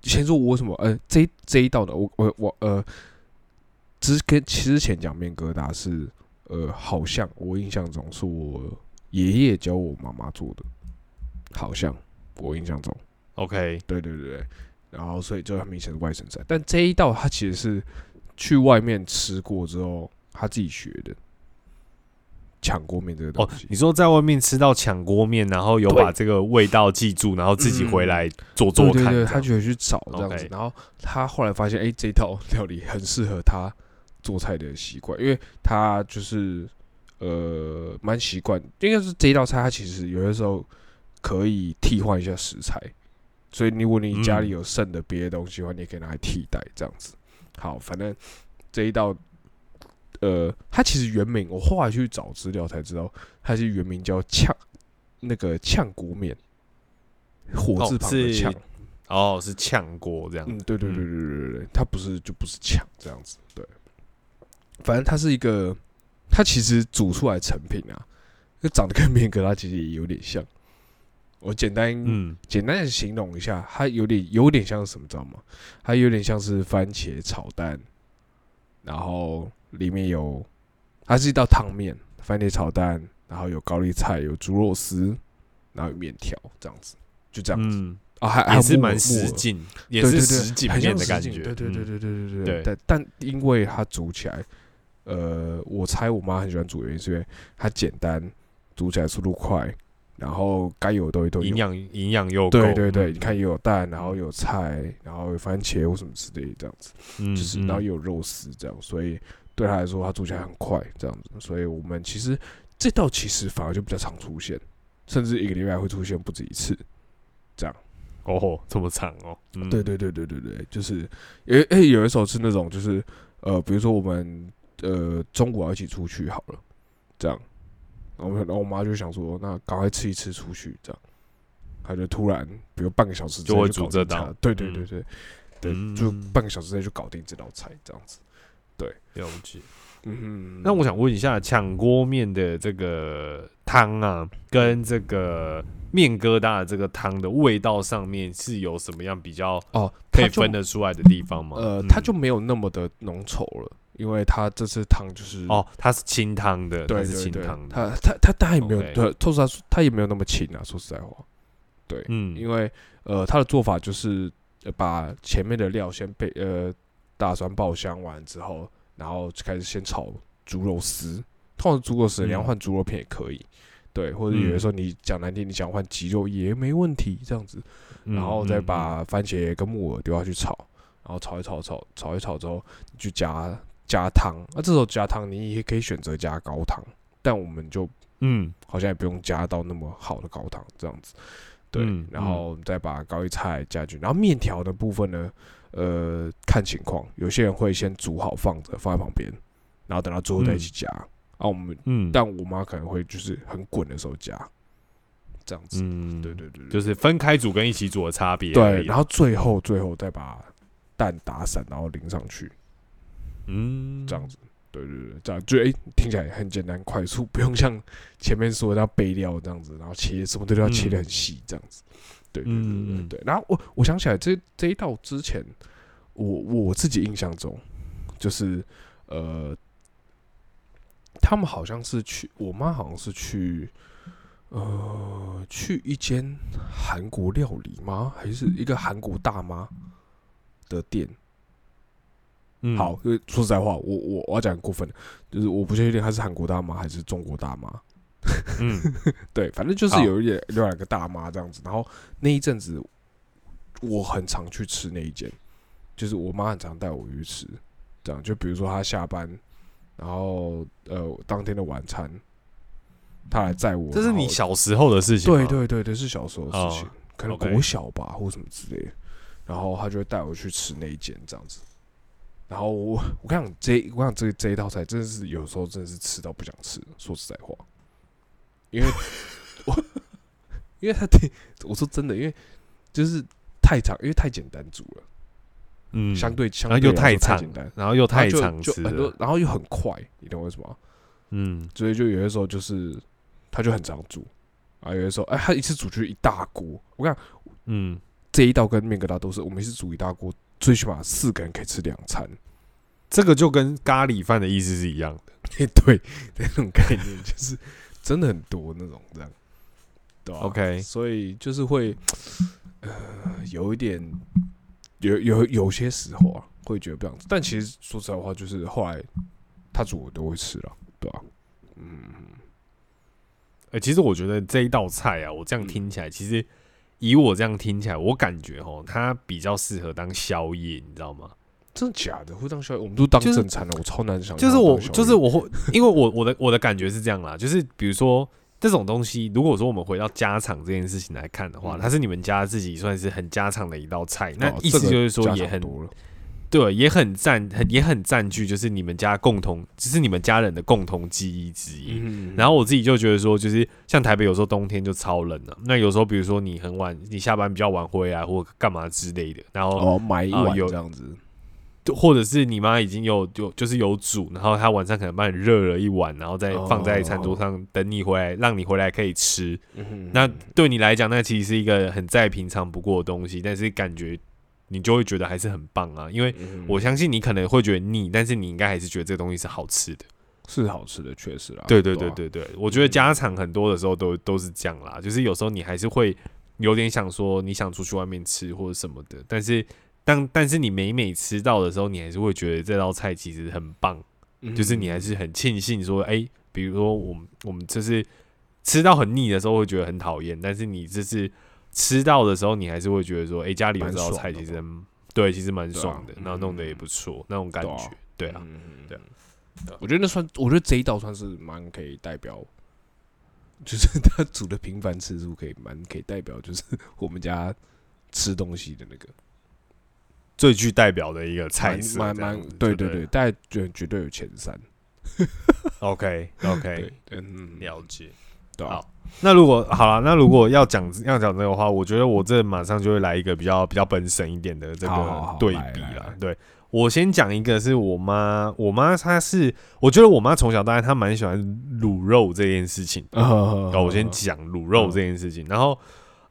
先说我什么呃这一这一道的我我我呃，之跟之前讲面疙瘩是呃好像我印象中是我爷爷教我妈妈做的，好像我印象中。OK，对对对对，然后所以就很明显是外省菜，但这一道他其实是去外面吃过之后他自己学的。抢锅面这个东西。哦，，你说在外面吃到抢锅面，然后有把这个味道记住，然后自己回来做做看，对对对，他就会去找这样子然后他后来发现，哎、这道料理很适合他做菜的习惯，因为他就是呃蛮习惯，应该是这一道菜，他其实有些时候可以替换一下食材，所以如果你家里嗯。有剩的别的东西的话，你也可以拿来替代这样子。好，反正这一道。呃，它其实原名我后来去找资料才知道，它是原名叫炝那个炝锅面，火字旁的是炝，哦，是炝锅这样，嗯，对对对对对对对，它不是就不是呛这样子，对。反正它是一个，它其实煮出来成品啊，就长得跟面疙瘩其实也有点像。我简单、嗯，简单的形容一下，它有点有点像是什么，知道吗？它有点像是番茄炒蛋，然后里面有，它是一道汤面，番茄炒蛋，然后有高丽菜，有猪肉丝，然后有面条，这样子，就这样子。嗯啊，还还是蛮实景，也是实景面的感觉。对对对对对对对对。但因为它煮起来，呃，我猜我妈很喜欢煮，原因是因为它简单，煮起来速度快，然后该有的东西都营养营养又。对对对，你看也有蛋，然后有菜，然后有番茄或什么之类这样子，就是然后有肉丝这样，所以对他来说，他煮起来很快这样子，所以我们其实这道其实反而就比较常出现，甚至一个礼拜会出现不止一次。这样。哦，这么长哦，嗯。对对对对对对，就是诶诶，有一首是那种就是呃，比如说我们呃中午要一起出去好了，这样，然后然后我妈就想说，那赶快吃一吃出去，这样，她就突然比如半个小时就会煮这道对对嗯对对。对，嗯。就半个小时内就搞定这道菜这样子，了解。嗯，那我想问一下，抢锅面的这个汤啊，跟这个面疙瘩的这个汤的味道上面是有什么样比较哦，可以分得出来的地方吗？呃，嗯。它就没有那么的浓稠了，因为它这次汤就是哦，它是清汤的，对对对，清汤的，它它它它也没有说实话，它也没有那么清啊。说实在话，对，嗯，因为呃，它的做法就是呃把前面的料先备呃大蒜爆香完之后，然后就开始先炒猪肉丝，通常猪肉丝，嗯。你要换猪肉片也可以。对，或者有的嗯。时候你讲难听，你想换鸡肉也没问题，这样子，嗯然后再嗯把番茄跟木耳丢下去炒，然后炒一炒炒炒一炒之后，你去加加汤，那、这时候加汤你也可以选择加高汤，但我们就嗯。好像也不用加到那么好的高汤这样子。对，嗯。然后再把高丽菜加进去，然后面条的部分呢，呃，看情况，有些人会先煮好放着放在旁边，然后等到最后再一起加。啊，我们嗯，但我妈可能会就是很滚的时候加，这样子。嗯对对对对，就是分开煮跟一起煮的差别对，然后最后最后再把蛋打散，然后淋上去，嗯，这样子。对对对，这样就诶、听起来很简单快速，不用像前面说的要备料这样子，然后切什么都要切的很细这样子。对对对对对嗯对。然后我我想起来这这一道之前，我我自己印象中就是呃，他们好像是去，我妈好像是去。呃，去一间韩国料理吗？还是一个韩国大妈的店？嗯好，，因为说实在话，我我我要讲很过分的，就是我不确定她是韩国大妈还是中国大妈。嗯 对，反正就是有一点有两个大妈这样子。然后那一阵子，我很常去吃那一间，就是我妈很常带我去吃。这样，就比如说她下班，然后呃当天的晚餐，她来载我。这是你小时候的事情。对对对对，是小时候的事情，哦可能国小吧，或什么之类的。然后他就会带我去吃那一间这样子。然后我我跟你讲，这我跟你讲这这一道菜真的是有时候真的是吃到不想吃，说实在话，因为我因为他对我说真的，因为就是太长，因为太简单煮了，嗯，相对相对简单，，然后又太长就很多，，然后又很快，你懂我意思吗？嗯所以就有的时候就是他就很常煮啊，有的时候哎，他一次煮就一大锅。我跟你讲，嗯，这一道跟面疙瘩都是我们一次煮一大锅，最起码四个人可以吃两餐。这个就跟咖喱饭的意思是一样的。对，那种概念就是真的很多那种这样，对吧、OK 所以就是会呃有一点有有有些时候啊会觉得不想吃，但其实说实在话，就是后来他煮我都会吃了，对吧、嗯，呃，其实我觉得这一道菜啊，我这样听起来，其实以我这样听起来，我感觉哦，它比较适合当宵夜，你知道吗？真的假的？会当宵夜？我们都当正餐了，我超难想象就是我。就是我会，因为我我的我的感觉是这样啦，就是比如说这种东西，如果说我们回到家常这件事情来看的话，嗯它是你们家自己算是很家常的一道菜，那哦意思就是说也很对，也很占很也很占据，就是你们家共同，只是你们家人的共同记忆之一。嗯然后我自己就觉得说，就是像台北有时候冬天就超冷了、那有时候比如说你很晚，你下班比较晚回来或干嘛之类的，然后哦买一碗这样子，就或者是你妈已经有有就是有煮，然后她晚上可能帮你热了一碗，然后再放在餐桌上等你回来，让你回来可以吃。嗯那对你来讲，那其实是一个很再平常不过的东西，但是感觉你就会觉得还是很棒啊，因为嗯我相信你可能会觉得腻，但是你应该还是觉得这个东西是好吃的。是好吃的，确实啦。对对啊对，对对，我觉得家常很多的时候都都是这样啦，就是有时候你还是会有点想说你想出去外面吃或者什么的，但是当但是你每每吃到的时候，你还是会觉得这道菜其实很棒，嗯。就是你还是很庆幸说，哎、比如说我们我们就是吃到很腻的时候会觉得很讨厌，但是你这是吃到的时候，你还是会觉得说，哎、家里有这道菜其实很对，其实蛮爽的，然后弄得也嗯不错，那种感觉，对啊，嗯对啊。我觉得那算，我觉得这一道算是蛮可以代表，就是他煮的频繁次数可以蛮可以代表，就是 我们家吃东西的那个最具代表的一个菜色，蛮蛮这样子对对对，就对了大概绝绝对有前三。OK OK，嗯，了解。对啊好那如果好了，那如果要讲要讲这个话，我觉得我这马上就会来一个比较比较本省一点的这个对比。了对我先讲一个是我妈，我妈她是，我觉得我妈从小到大她蛮喜欢卤肉这件事情的。我先讲卤肉这件事情，然后，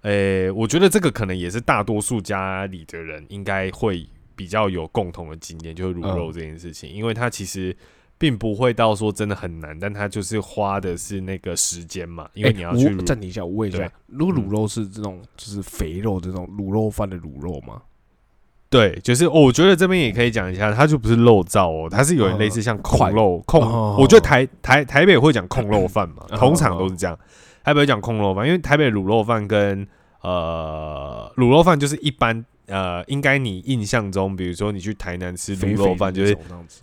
呃，我觉得这个可能也是大多数家里的人应该会比较有共同的经验，就是卤肉嗯。这件事情，因为它其实并不会到说真的很难，但它就是花的是那个时间嘛，因为哎你要去暂停一下，我问一下，如果嗯。卤肉是这种就是肥肉的这种卤肉饭的卤肉吗？对，就是、哦我觉得这边也可以讲一下，它就不是肉燥哦，它是有点类似像控肉控，哦我觉得台台台北会讲控肉饭嘛，哦通常都是这样。台北讲空肉饭，因为台北卤肉饭跟呃卤肉饭就是一般呃，应该你印象中，比如说你去台南吃卤肉饭，就是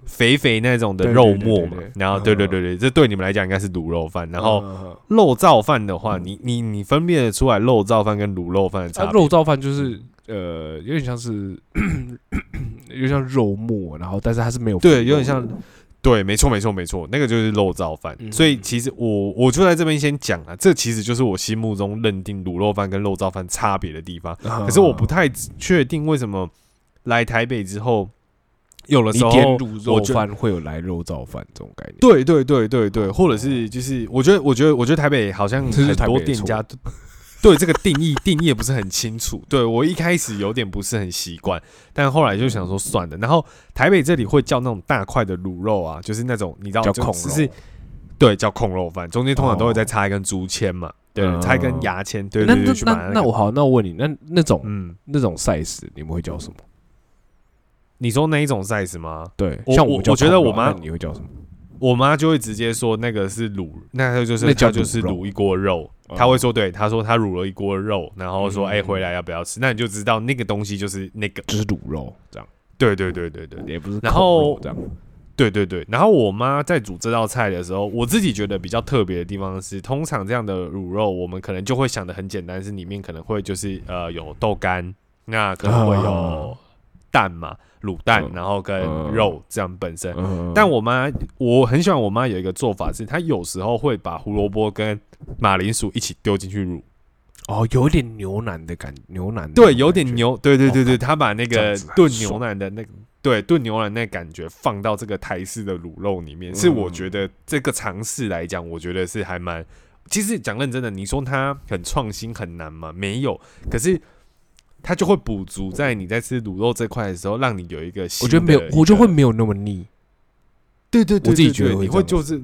肥肥那种的肉末嘛。然后对对对对，这对你们来讲应该是卤肉饭。然后肉燥饭的话，你你你分辨得出来肉燥饭跟卤肉饭的差？肉燥饭就是呃，有点像是 有点像肉末，然后但是它是没有对，有点像。对，没错，没错，没错，那个就是肉燥饭。所以其实我我就在这边先讲了，这其实就是我心目中认定卤肉饭跟肉燥饭差别的地方。可是我不太确定为什么来台北之后，有的时候卤肉饭会有来肉燥饭这种概念。对对对对对，或者是就是我觉得我觉得我觉得台北好像很多店家。对这个定义定义也不是很清楚，对我一开始有点不是很习惯，但后来就想说算了。然后台北这里会叫那种大块的卤肉啊，就是那种你知道，就是对叫控肉饭，中间通常都会再插一根竹签嘛，对，插一根牙签，对对对。那那那我好，那我问你，那那种嗯那种 size 你们会叫什么？你说那一种 size 吗？对，像我我觉得我妈你会叫什么？我妈就会直接说那个是卤，那个就是那叫就是卤一锅肉。他会说，对，他说他卤了一锅肉，然后说，哎，回来要不要吃？那你就知道那个东西就是那个，就是卤肉这样。对对对对对，也不是。然后这样，对对对。然后我妈在煮这道菜的时候，我自己觉得比较特别的地方是，通常这样的卤肉，我们可能就会想的很简单，是里面可能会就是呃有豆干，那可能会有蛋嘛。卤蛋，然后跟肉这样本身，但我妈我很喜欢我妈有一个做法是，她有时候会把胡萝卜跟马铃薯一起丢进去卤，哦，有点牛腩的感，牛腩对，有点牛，对对对对，她把那个炖牛腩的那个对炖牛腩那感觉放到这个台式的卤肉里面，是我觉得这个尝试来讲，我觉得是还蛮，其实讲认真的，你说它很创新很难吗？没有，可是。它就会补足在你在吃卤肉这块的时候，让你有一个我觉得没有，我就会没有那么腻。对对对，我自己觉得你会就是，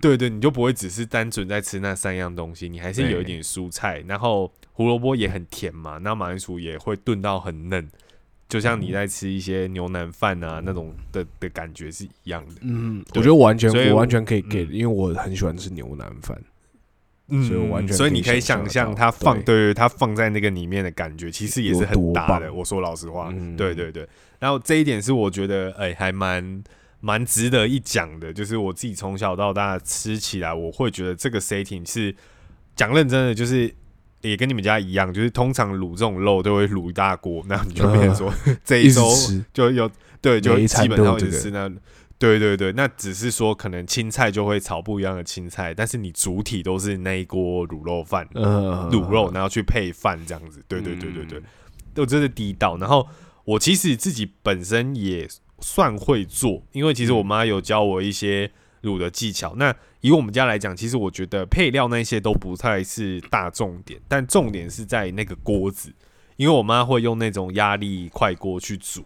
对对，你就不会只是单纯在吃那三样东西，你还是有一点蔬菜，然后胡萝卜也很甜嘛，那马铃薯也会炖到很嫩，就像你在吃一些牛腩饭啊那种的的感觉是一样的。嗯，我觉得完全我完全可以给，因为我很喜欢吃牛腩饭。所以完全，所以你可以想象它放对对它放在那个里面的感觉，其实也是很大的。我说老实话，对对对。然后这一点是我觉得，哎，还蛮蛮值得一讲的。就是我自己从小到大吃起来，我会觉得这个 setting 是讲认真的，就是也跟你们家一样，就是通常卤这种肉都会卤一大锅，那你就变成说这一周就有对，就基本上就是那。对对对，那只是说可能青菜就会炒不一样的青菜，但是你主体都是那一锅卤肉饭，卤肉然后去配饭这样子。对对对对对，都真的地道。然后我其实自己本身也算会做，因为其实我妈有教我一些卤的技巧。那以我们家来讲，其实我觉得配料那些都不太是大重点，但重点是在那个锅子，因为我妈会用那种压力快锅去煮。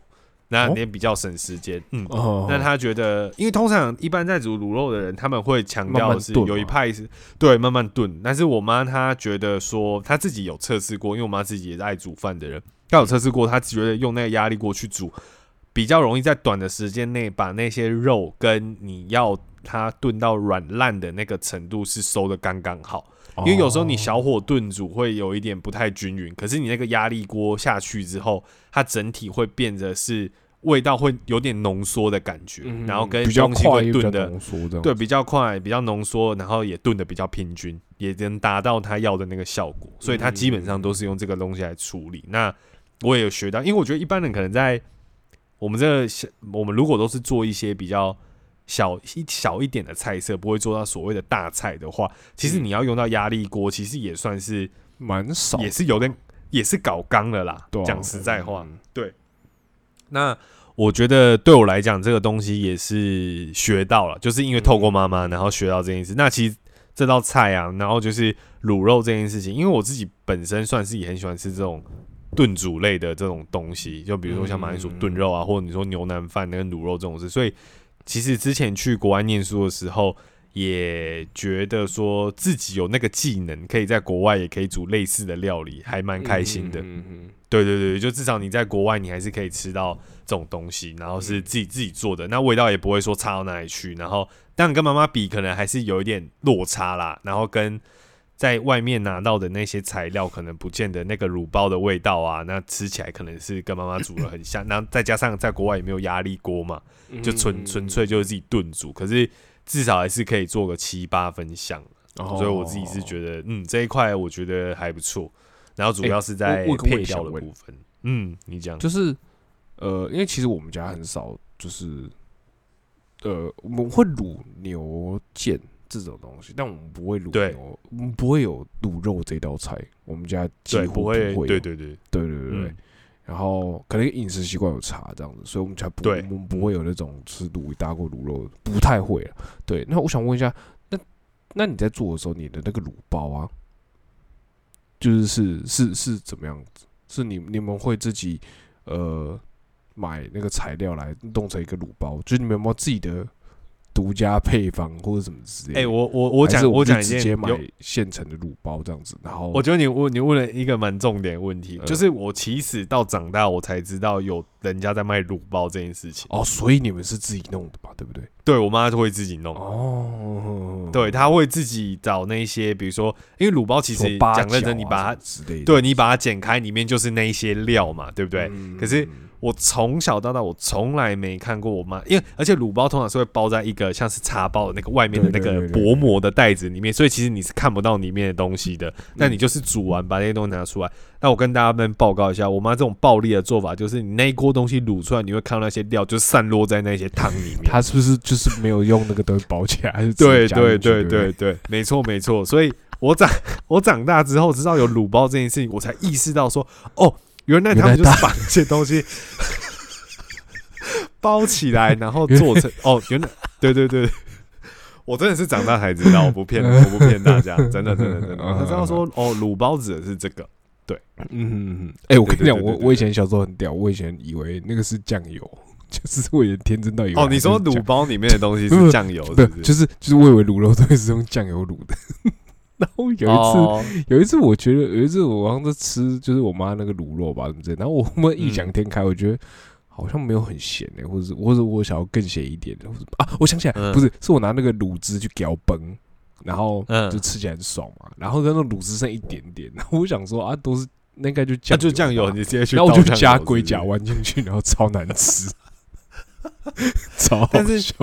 那也比较省时间，嗯，那他觉得，因为通常一般在煮卤肉的人，他们会强调是有一派是对慢慢炖，但是我妈她觉得说，她自己有测试过，因为我妈自己也是爱煮饭的人，她有测试过，她觉得用那个压力锅去煮，比较容易在短的时间内把那些肉跟你要它炖到软烂的那个程度是收的刚刚好。因为有时候你小火炖煮会有一点不太均匀，可是你那个压力锅下去之后，它整体会变得是味道会有点浓缩的感觉，然后跟东西会炖的对比较快，比较浓缩，然后也炖的比较平均，也能达到他要的那个效果。所以他基本上都是用这个东西来处理。那我也有学到，因为我觉得一般人可能在我们这我们如果都是做一些比较。小一小一点的菜色不会做到所谓的大菜的话，其实你要用到压力锅，其实也算是蛮少，也是有点也是搞刚的啦。讲实在话，对。那我觉得对我来讲，这个东西也是学到了，就是因为透过妈妈，然后学到这件事。那其实这道菜啊，然后就是卤肉这件事情，因为我自己本身算是也很喜欢吃这种炖煮类的这种东西，就比如说像马铃薯炖肉啊，或者你说牛腩饭那个卤肉这种事，所以。其实之前去国外念书的时候，也觉得说自己有那个技能，可以在国外也可以煮类似的料理，还蛮开心的。嗯嗯，对对对，就至少你在国外，你还是可以吃到这种东西，然后是自己自己做的，那味道也不会说差到哪里去。然后，但跟妈妈比，可能还是有一点落差啦。然后跟在外面拿到的那些材料，可能不见得那个乳包的味道啊，那吃起来可能是跟妈妈煮的很像。那再加上在国外也没有压力锅嘛，就纯纯粹就是自己炖煮，可是至少还是可以做个七八分像。所以我自己是觉得，嗯，这一块我觉得还不错。然后主要是在配料的部分。嗯，你讲就是，呃，因为其实我们家很少，就是，呃，我们会卤牛腱这种东西，但我们不会卤牛，我们不会有卤肉这道菜。我们家几乎不会，对对对对对对。然后可能饮食习惯有差这样子，所以我们才不，我们不会有那种吃卤一大锅卤肉，不太会了。对，那我想问一下。那你在做的时候，你的那个卤包啊，就是是是是怎么样子？是你你们会自己呃买那个材料来弄成一个卤包？就是你们有没有自己的？独家配方或者什么之类的，哎，我我我讲我讲直接买现成的卤包这样子，然后我觉得你问你问了一个蛮重点问题，就是我其实到长大我才知道有人家在卖卤包这件事情哦，所以你们是自己弄的吧？对不对？对我妈就会自己弄哦，对，她会自己找那些，比如说，因为卤包其实讲认真，你把它对你把它剪开，里面就是那一些料嘛，对不对？可是。我从小到大，我从来没看过我妈，因为而且卤包通常是会包在一个像是茶包的那个外面的那个薄膜的袋子里面，所以其实你是看不到里面的东西的。那你就是煮完把那些东西拿出来。那我跟大家们报告一下，我妈这种暴力的做法，就是你那一锅东西卤出来，你会看到那些料就散落在那些汤里面。她是不是就是没有用那个东西包起来？还是对对对对对，没错没错。所以我长 我长大之后知道有卤包这件事情，我才意识到说哦。原来他们就是把这些东西 包起来，然后做成哦。原来，对对对，我真的是长大才知道，我不骗，我不骗大家，真的真的真的。他知道说哦，卤包子是这个，对，嗯，哎，我跟你讲，我我以前小时候很屌，我以前以为那个是酱油，就是我也天真到以为哦，你说卤包里面的东西是酱油，对，就是就是我以为卤肉都是用酱油卤的。然后有一次，有一次我觉得有一次我好像在吃，就是我妈那个卤肉吧，什么之类。然后我们异想天开，我觉得好像没有很咸诶，或者或者我想要更咸一点的，或者啊，我想起来，不是，是我拿那个卤汁去搅崩，然后就吃起来很爽嘛。然后那个卤汁剩一点点，然后我想说啊，都是那应该就酱，就酱油，你直接去，然后我就加龟甲弯进去，然后超难吃。超但是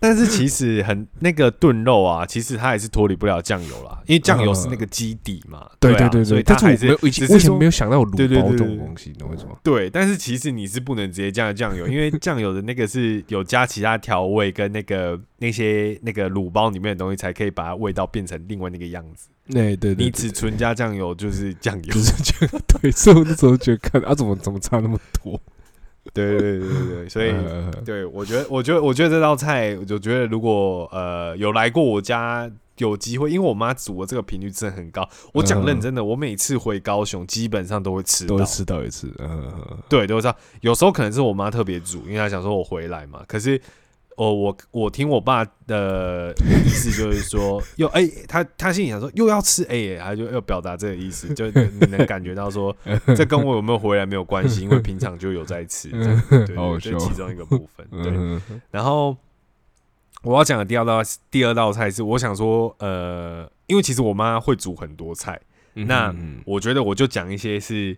但是其实很那个炖肉啊，其实它还是脱离不了酱油啦，因为酱油是那个基底嘛。对对对，所以它还是只是没有想到有卤包这种东西，你懂为什么？对，但是其实你是不能直接加酱油，因为 酱油的那个是有加其他调味跟那个那些那个卤包里面的东西，才可以把它味道变成另外那个样子。对对，你只纯加酱油就是酱油，就是酱。对，所以我那时候觉得看啊，怎么怎么差那么多。对对对对对，所以对我觉得，我觉得，我觉得这道菜，我就觉得如果呃有来过我家，有机会，因为我妈煮的这个频率真的很高。我讲认真的，我每次回高雄，基本上都会吃到，吃到一次。嗯，对，都知道。有时候可能是我妈特别煮，因为她想说我回来嘛。可是。哦，我我听我爸的意思就是说，又哎，他他心里想说又要吃哎，他就要表达这个意思，就你能感觉到说，这跟我有没有回来没有关系，因为平常就有在吃，对对，这其中一个部分。对，然后我要讲的第二道第二道菜是，我想说，呃，因为其实我妈会煮很多菜，那我觉得我就讲一些是。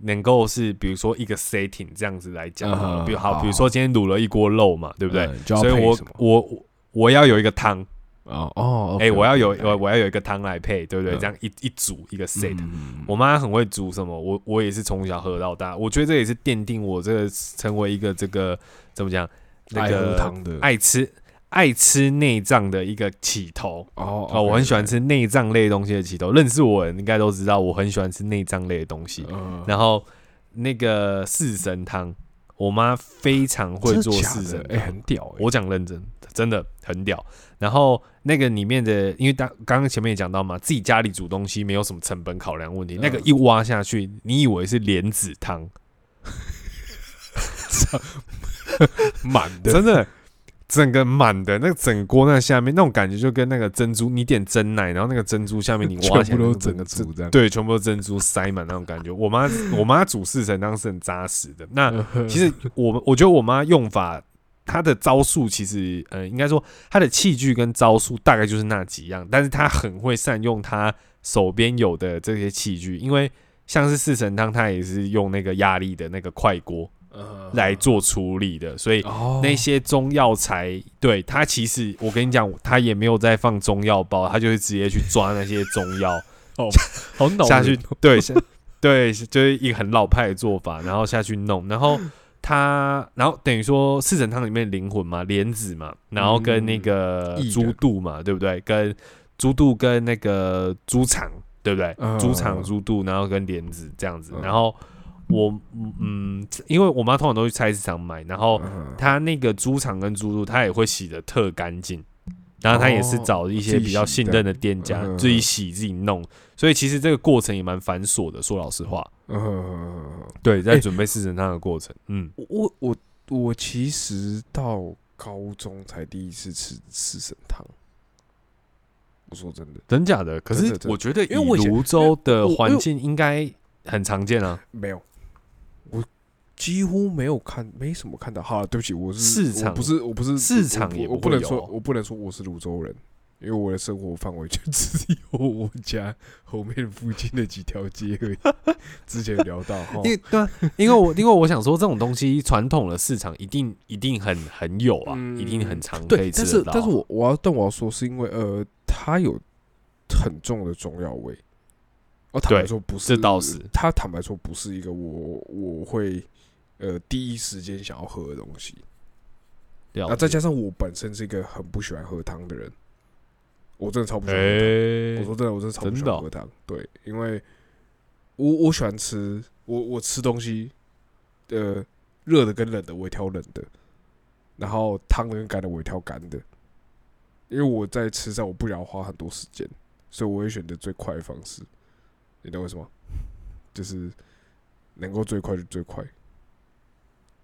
能够是比如说一个 setting 这样子来讲，比如好，比如说今天卤了一锅肉嘛，对不对？所以我我我要有一个汤哦哦，哎，我要有我我要有一个汤来配，对不对？这样一一煮一个 set。我妈很会煮什么，我我也是从小喝到大，我觉得这也是奠定我这个成为一个这个怎么讲那个爱吃。爱吃内脏的一个起头哦哦，我很喜欢吃内脏类东西的起头。认识我应该都知道，我很喜欢吃内脏类的东西。然后那个四神汤，我妈非常会做四神，哎，很屌。我讲认真，真的很屌。然后那个里面的，因为当刚刚前面也讲到嘛，自己家里煮东西没有什么成本考量问题。那个一挖下去，你以为是莲子汤，满的，真的。整个满的那个整锅那下面那种感觉就跟那个珍珠，你点真奶，然后那个珍珠下面你挖起来都整个珠这样，对，全部都珍珠塞满那种感觉。我妈我妈煮四神汤是很扎实的。那其实我我觉得我妈用法。她的招数其实呃，应该说她的器具跟招数大概就是那几样，但是她很会善用她手边有的这些器具，因为像是四神汤，她也是用那个压力的那个快锅来做处理的，所以哦。那些中药材，对他其实我跟你讲，他也没有在放中药包，他就是直接去抓那些中药。好 恼下去对，对，就是一个很老派的做法，然后下去弄，然后他，然后等于说四神汤里面灵魂嘛，莲子嘛，然后跟那个嗯猪肚嘛，对不对？跟猪肚跟那个猪肠，对不对？嗯。猪肠、猪肚，然后跟莲子这样子，嗯。然后我嗯，因为我妈通常都去菜市场买，然后嗯她那个猪肠跟猪肉，她也会洗的特干净。然后她也是找一些比较信任的店家嗯自己洗自己弄，所以其实这个过程也蛮繁琐的。说老实话，嗯，对，在欸准备四神汤的过程，嗯，我我我其实到高中才第一次吃四神汤。我说真的，真假的？可是我觉得，因为泸州的环境应该很常见啊。没有，我几乎没有看，没什么看到。好了，对不起，我是市场我不是我不是市场我也不我不能说我不能说我是泸州人，因为我的生活范围就只有我家后面附近的几条街而已。之前有聊到哈因，为对啊，因为我因为我想说，这种东西传统的市场一定一定很很有啊，嗯一定很常可对，以但是吃。但是我我要但我要说是因为呃，它有很重的中药味。我，坦白说不是，这倒是他坦白说不是一个我我会呃第一时间想要喝的东西。了啊，再加上我本身是一个很不喜欢喝汤的人，我真的超不喜欢喝汤。哎我说真的，我真的超不喜欢喝汤。对，因为我我喜欢吃，我我吃东西，呃，热的跟冷的我会挑冷的，然后汤的跟干的我会挑干的，因为我在吃上我不想要花很多时间，所以我会选择最快的方式。你懂为什么？就是能够最快就最快。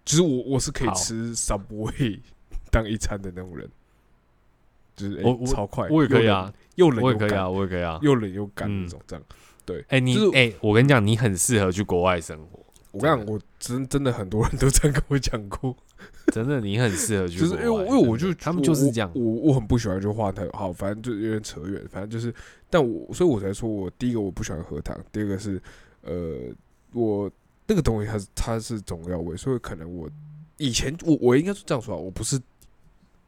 就是我我是可以吃 Subway 当一餐的那种人，就是、欸、我我超快，我也可以啊，又冷，又干我也可以啊，我也可以啊。又冷又干嗯那种，这样。对哎，你就是哎，我跟你讲，你很适合去国外生活，我跟你讲，我真真的很多人都这样跟我讲过，真的，你很适合去就是。因为因为我就他们就是这样我。我我很不喜欢就话太好，反正就有点扯远，反正就是，但我所以我才说我第一个我不喜欢喝汤，第二个是呃我那个东西它是它是中药味，所以可能我以前我我应该是这样说啊，我不是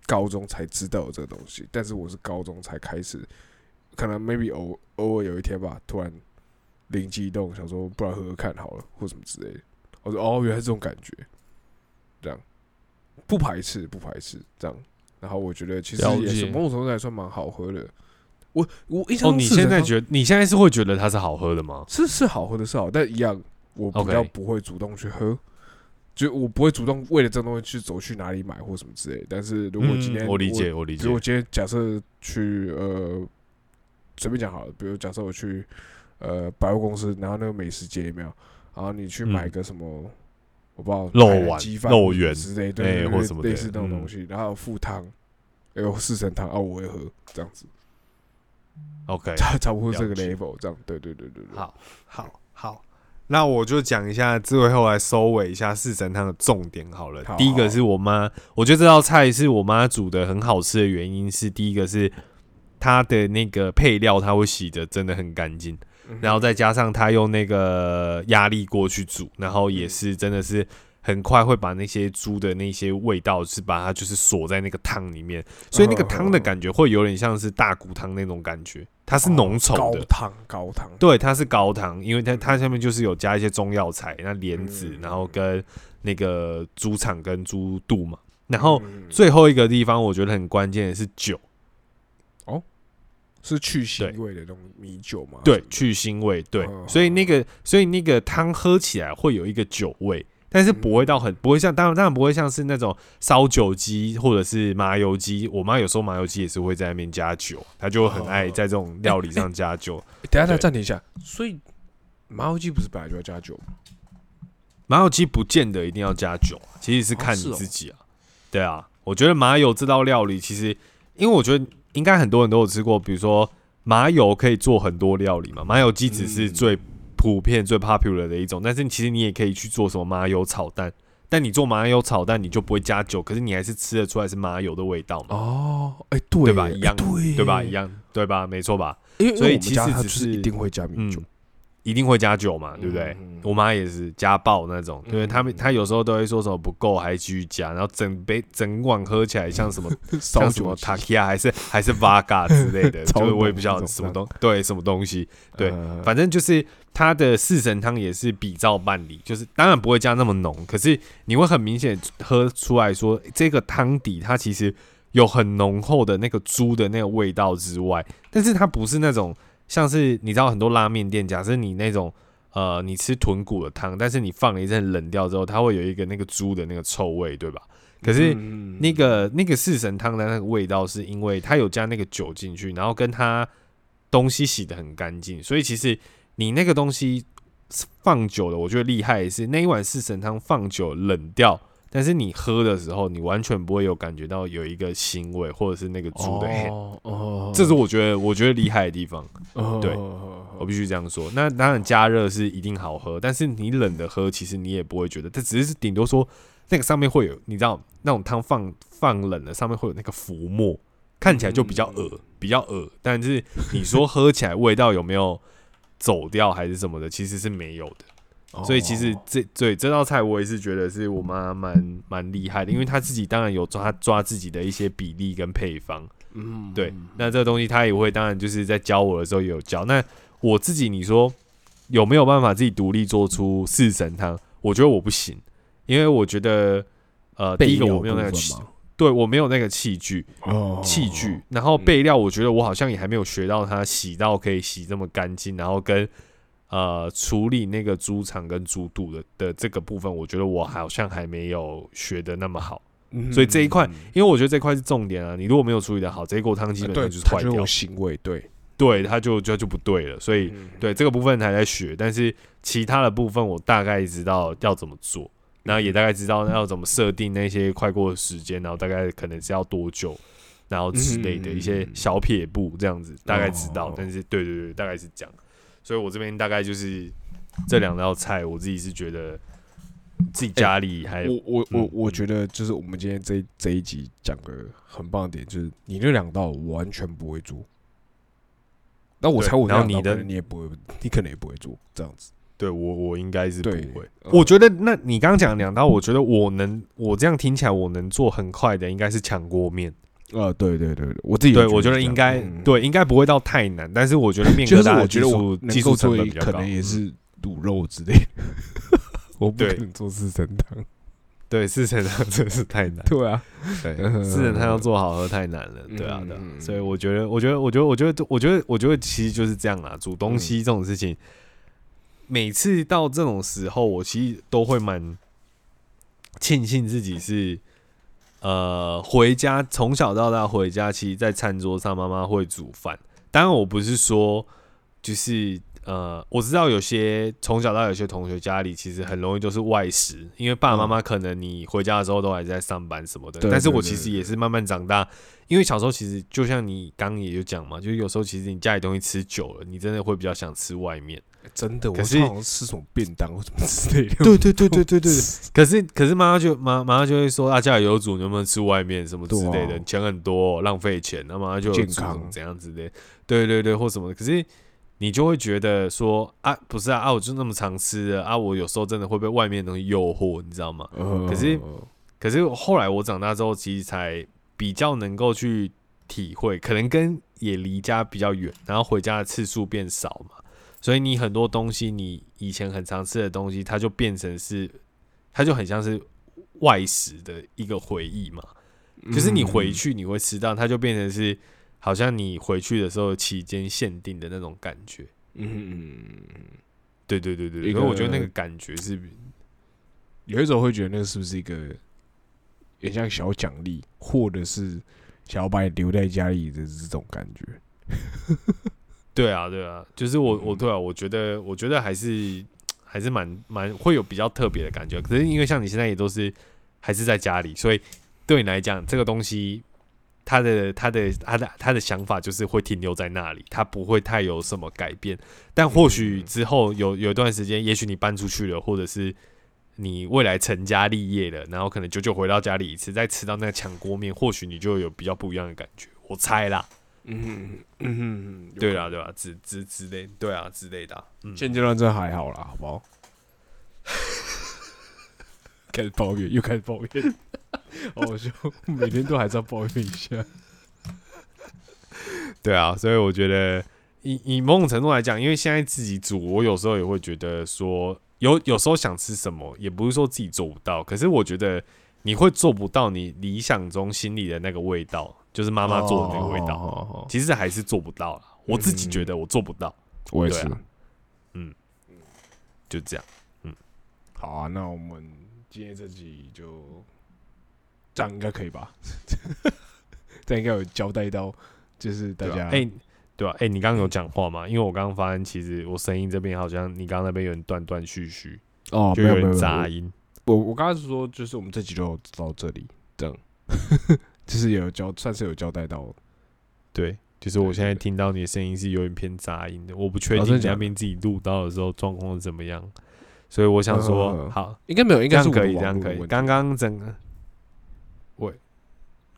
高中才知道有这个东西，但是我是高中才开始，可能 maybe 偶偶尔有一天吧，突然灵机一动，想说不然喝喝看好了，或什么之类的。我说哦，原来是这种感觉，这样不排斥，不排斥这样。然后我觉得其实了也是解某种程度来算蛮好喝的。我我印象哦，中你现在觉你现在是会觉得它是好喝的吗？是是好喝的是好，但一样我比较不会主动去喝。就我不会主动为了这东西去走去哪里买或什么之类。但是如果今天、嗯我理解，我理解如。果今天假设去呃随便讲好了，比如假设我去呃百货公司，然后那个美食街有没有？然后你去买嗯个什么，我不知道肉丸肉圆之类，对或什么类似那种嗯东西，然后附汤，哎呦四神汤啊，我会喝这样子，OK，差差不多这个 level 这样，对对对对对。好，好，好。那我就讲一下，最后来收尾一下四神汤的重点好了。好第一个是我妈，我觉得这道菜是我妈煮的很好吃的原因是，第一个是它的那个配料，它会洗的真的很干净，嗯然后再加上它用那个压力锅去煮，然后也是真的是很快会把那些猪的那些味道是把它就是锁在那个汤里面，所以那个汤的感觉会有点像是大骨汤那种感觉，它是浓稠的。高汤高汤，对，它是高汤，因为它它下面就是有加一些中药材，那莲子，嗯。然后跟那个猪肠跟猪肚嘛。然后嗯。最后一个地方我觉得很关键的是酒，哦？是去腥味的那种米酒吗？对，去腥味，对，嗯所以那个所以那个汤喝起来会有一个酒味，但是不会到很不会像当然当然不会像是那种烧酒鸡或者是麻油鸡，我妈有时候麻油鸡也是会在那边加酒，她就很爱哦在这种料理上加酒。等下再对暂停一下，所以麻油鸡不是本来就要加酒吗？麻油鸡不见得一定要加酒，其实是看你自己啊。对啊，我觉得麻油这道料理其实，因为我觉得应该很多人都有吃过，比如说麻油可以做很多料理嘛，麻油鸡只是嗯最普遍、最 popular 的一种，但是其实你也可以去做什么麻油炒蛋，但你做麻油炒蛋，你就不会加酒，可是你还是吃得出来是麻油的味道嘛？哦，哎，对对吧？一样，哎对对吧？一样，对吧？没错吧？因为所以其实只它就是是一定会加米酒嗯，一定会加酒嘛，对不对？嗯我妈也是加爆那种，对他们，嗯。她有时候都会说什么不够，还继续加，然后整杯整碗喝起来像什么烧 像什么酒 Takia 还是还是 Vaga 之类的，就是我也不晓得那种什么东对什么东西，对。呃反正就是它的四神汤也是比照办理，就是当然不会加那么浓，可是你会很明显喝出来说这个汤底它其实有很浓厚的那个猪的那个味道之外，但是它不是那种像是你知道很多拉面店，假设你那种呃你吃豚骨的汤，但是你放了一阵冷掉之后，它会有一个那个猪的那个臭味，对吧？可是嗯那个那个四神汤的那个味道，是因为它有加那个酒进去，然后跟它东西洗的很干净，所以其实你那个东西放久了，我觉得厉害的是那一碗四神汤放久冷掉，但是你喝的时候，你完全不会有感觉到有一个腥味或者是那个猪的黑，哦哦，这是我觉得我觉得厉害的地方，对哦我必须这样说。那当然加热是一定好喝，但是你冷的喝，其实你也不会觉得，它只是顶多说那个上面会有，你知道那种汤放放冷了，上面会有那个浮沫，看起来就比较恶，比较恶。但是你说喝起来味道有没有走掉还是什么的，其实是没有的。所以其实哦这对这道菜，我也是觉得是我妈蛮蛮厉害的，因为她自己当然有抓抓自己的一些比例跟配方。嗯对，那这个东西她也会，当然就是在教我的时候也有教。那我自己你说有没有办法自己独立做出四神汤？我觉得我不行，因为我觉得呃，第一个我没有那个器，对我没有那个器具哦器具，然后备料，我觉得我好像也还没有学到它洗到可以洗这么干净，然后跟呃处理那个猪肠跟猪肚的的这个部分，我觉得我好像还没有学的那么好。嗯所以这一块嗯因为我觉得这块是重点啊，你如果没有处理的好，这一锅汤基本上就是坏掉腥味，对，对，它就就就不对了。所以嗯对这个部分还在学，但是其他的部分我大概知道要怎么做，然后也大概知道要怎么设定那些快过的时间，然后大概可能是要多久，然后之类的一些小撇步这样子，大概知道哦。但是对对对，大概是这样。所以我这边大概就是这两道菜，我自己是觉得自己家里还我我我嗯我觉得就是我们今天这这一集讲个很棒的点，就是你那两道我完全不会做，那我猜我那然后你的你也不会，你可能也不会做这样子。对我我应该是不会。呃我觉得，那你刚刚讲两道，我觉得我能，我这样听起来我能做很快的，应该是抢锅面。呃，对对对对，我自己对，我觉得应该嗯对，应该不会到太难。但是我觉得面疙瘩技术技术成本比较高，可能也嗯是卤肉之类的，我不对可能做四神汤。对四神汤真的是太难。对啊，对，嗯四神汤要做好喝太难了。对啊，对啊。嗯所以我觉得，我觉得，我觉得，我觉得，我觉得，我觉得其实就是这样啦。煮东西这种事情，每次到这种时候，我其实都会蛮庆幸自己是呃回家，从小到大回家，其实，在餐桌上妈妈会煮饭。当然，我不是说就是呃，我知道有些从小到大有些同学家里其实很容易就是外食，因为爸爸妈妈可能你回家的时候都还在上班什么的。对但是我其实也是慢慢长大，因为小时候其实就像你刚刚也有讲嘛，就是有时候其实你家里东西吃久了，你真的会比较想吃外面。真的，我可是好像吃什么便当或什么之类的。对对对对对对对。可是可是妈妈就妈妈妈就会说啊，家里有煮，你能不能吃外面什么之类的？啊钱很多，浪费钱。那妈妈就健康怎样之类，对对对，或什么的。可是你就会觉得说啊，不是啊啊，我就那么常吃的啊，我有时候真的会被外面的东西诱惑，你知道吗？呃可是可是后来我长大之后，其实才比较能够去体会，可能跟也离家比较远，然后回家的次数变少嘛，所以你很多东西，你以前很常吃的东西，它就变成是，它就很像是外食的一个回忆嘛，就是你回去你会吃到，它就变成是好像你回去的时候期间限定的那种感觉。嗯对对对对，一因为我觉得那个感觉是有一种会觉得那个是不是一个，也像小奖励，或者是想要把你留在家里的这种感觉。对啊，对啊，就是我我嗯对啊，我觉得我觉得还是还是蛮蛮会有比较特别的感觉。可是因为像你现在也都是还是在家里，所以对你来讲，这个东西他的他的他的他的想法就是会停留在那里，他不会太有什么改变。但或许嗯之后有有一段时间，也许你搬出去了，或者是你未来成家立业了，然后可能久久回到家里一次，再吃到那个炝锅面，或许你就有比较不一样的感觉。我猜啦，嗯嗯，对啦，对吧？之之之类，对啊之类的、现阶段这还好啦，好不好？开始抱怨，又开始抱怨，好笑，每天都还是要抱怨一下。对啊，所以我觉得以以某种程度来讲，因为现在自己煮，我有时候也会觉得说，有有时候想吃什么，也不是说自己做不到，可是我觉得你会做不到你理想中心里的那个味道，就是妈妈做的那个味道，道，其实还是做不到啦。我自己觉得我做不到，我也是就这样。嗯好啊，那我们今天这集就这样应该可以吧？这样应该有交代到，就是大家对啊哎、对吧、哎、你刚刚有讲话吗？因为我刚刚发现，其实我声音这边好像你刚刚那边有点断断续续，哦，就有点杂音。我我刚刚是说，就是我们这集就到这里，这样，就是有交算是有交代到。对，就是我现在听到你的声音是有点偏杂音的，我不确定你哦真的假的那边自己录到的时候状况是怎么样，所以我想说，嗯好，应该没有，应该是可以，这样可以。刚刚整个，喂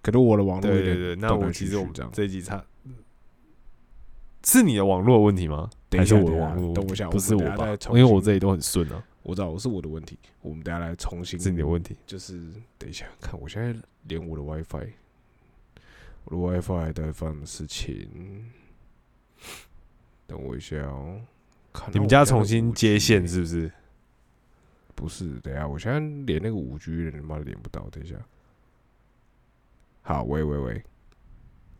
可能我的网络对对对，那我其实我们这样。这一集差，是你的网络问题吗？还是我的网络？等我一下不是我吧因为我这里都很顺啊，我知道我是我的问题，我们等一下来重新。是你的问题。就是等一下看，我现在连我的 WiFi，我的 WiFi 还在发生什么事情？等我一下哦。看你们家重新接线是不是？不是，等一下，我现在连那个五 G 的他妈连不到，等一下。好，喂喂喂，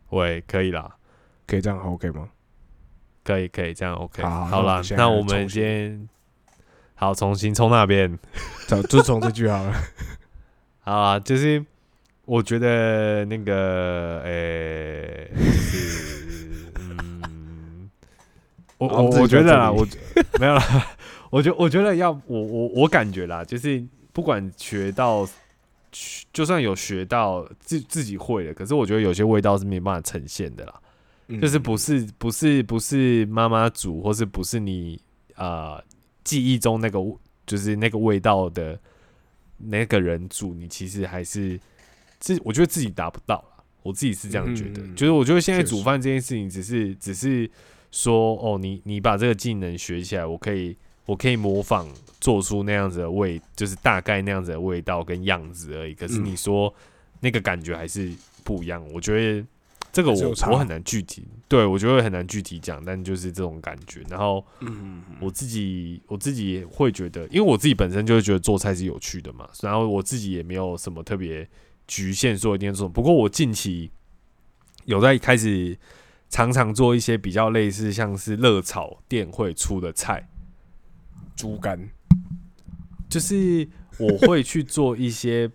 喂，可以啦，可以这样 OK 吗？可以可以，这样 OK。好啦那我们来重新今天好重新从那边。就就从这句好了。好啊，就是我觉得那个，呃、就是嗯，我我我觉得啦，里我没有啦，我觉我觉得要我我我感觉啦，就是不管学到，就算有学到自自己会的，可是我觉得有些味道是没办法呈现的啦。就是不是不是不是妈妈煮，或是不是你呃记忆中那个就是那个味道的那个人煮，你其实还是自我觉得自己达不到啦。我自己是这样觉得，嗯就是我觉得现在煮饭这件事情，只是只是说哦，你你把这个技能学起来，我可以我可以模仿做出那样子的味，就是大概那样子的味道跟样子而已。可是嗯你说那个感觉还是不一样，我觉得这个我我很难具体，对我觉得很难具体讲，但就是这种感觉。然后嗯，我自己我自己也会觉得，因为我自己本身就会觉得做菜是有趣的嘛，然后我自己也没有什么特别局限说一定要做。不过我近期有在开始常常做一些比较类似像是热炒店会出的菜，猪肝，就是我会去做一些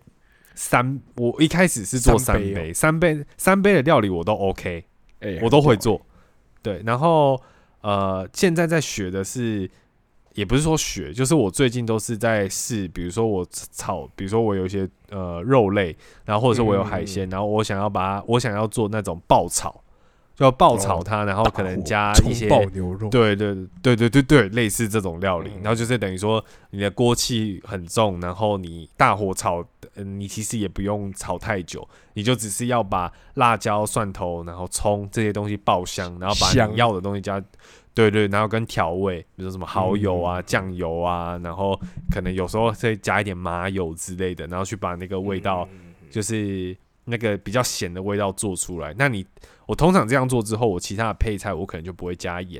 三，我一开始是做三三杯哦，三杯三杯的料理我都 OK，哎，我都会做。对，然后呃，现在在学的是，也不是说学，就是我最近都是在试，比如说我炒，比如说我有一些呃肉类，然后或者说我有海嗯鲜，然后我想要把它，我想要做那种爆炒，就要爆炒哦它，然后可能加一些爆牛肉，对对对对对对，类似这种料理，嗯。然后就是等于说你的锅气很重，然后你大火炒，嗯，你其实也不用炒太久，你就只是要把辣椒、蒜头，然后葱这些东西爆香，然后把香你要的东西加，对对，然后跟调味，比如说什么蚝油啊、嗯酱油啊，然后可能有时候再加一点麻油之类的，然后去把那个味道。嗯就是那个比较咸的味道做出来。那你我通常这样做之后，我其他的配菜我可能就不会加盐，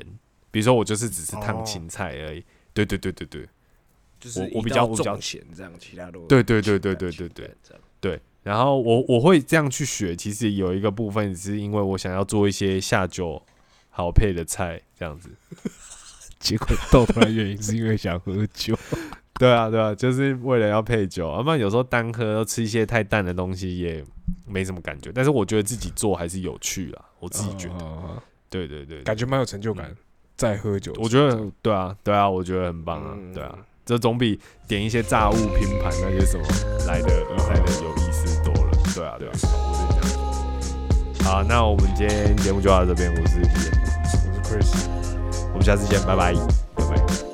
比如说我就是只是烫哦青菜而已。对对对对对就是我我比较比较重咸这样，其他都对对对对对对对对。然后我我会这样去学，其实有一个部分是因为我想要做一些下酒好配的菜，这样子。结果豆出来原因是因为想喝酒，对啊，对啊，就是为了要配酒，要不然有时候单喝吃一些太淡的东西也没什么感觉。但是我觉得自己做还是有趣啦，我自己觉得。得对对对对感觉蛮有成就感，在喝酒，我觉得对啊，对啊，我觉得很棒啊，嗯对啊，这总比点一些炸物拼盘那些什么来的来的有意思多了，对啊，对啊。好，那我们今天节目就到这边，我是 B，我是 Chris。我们下次见，拜拜拜拜。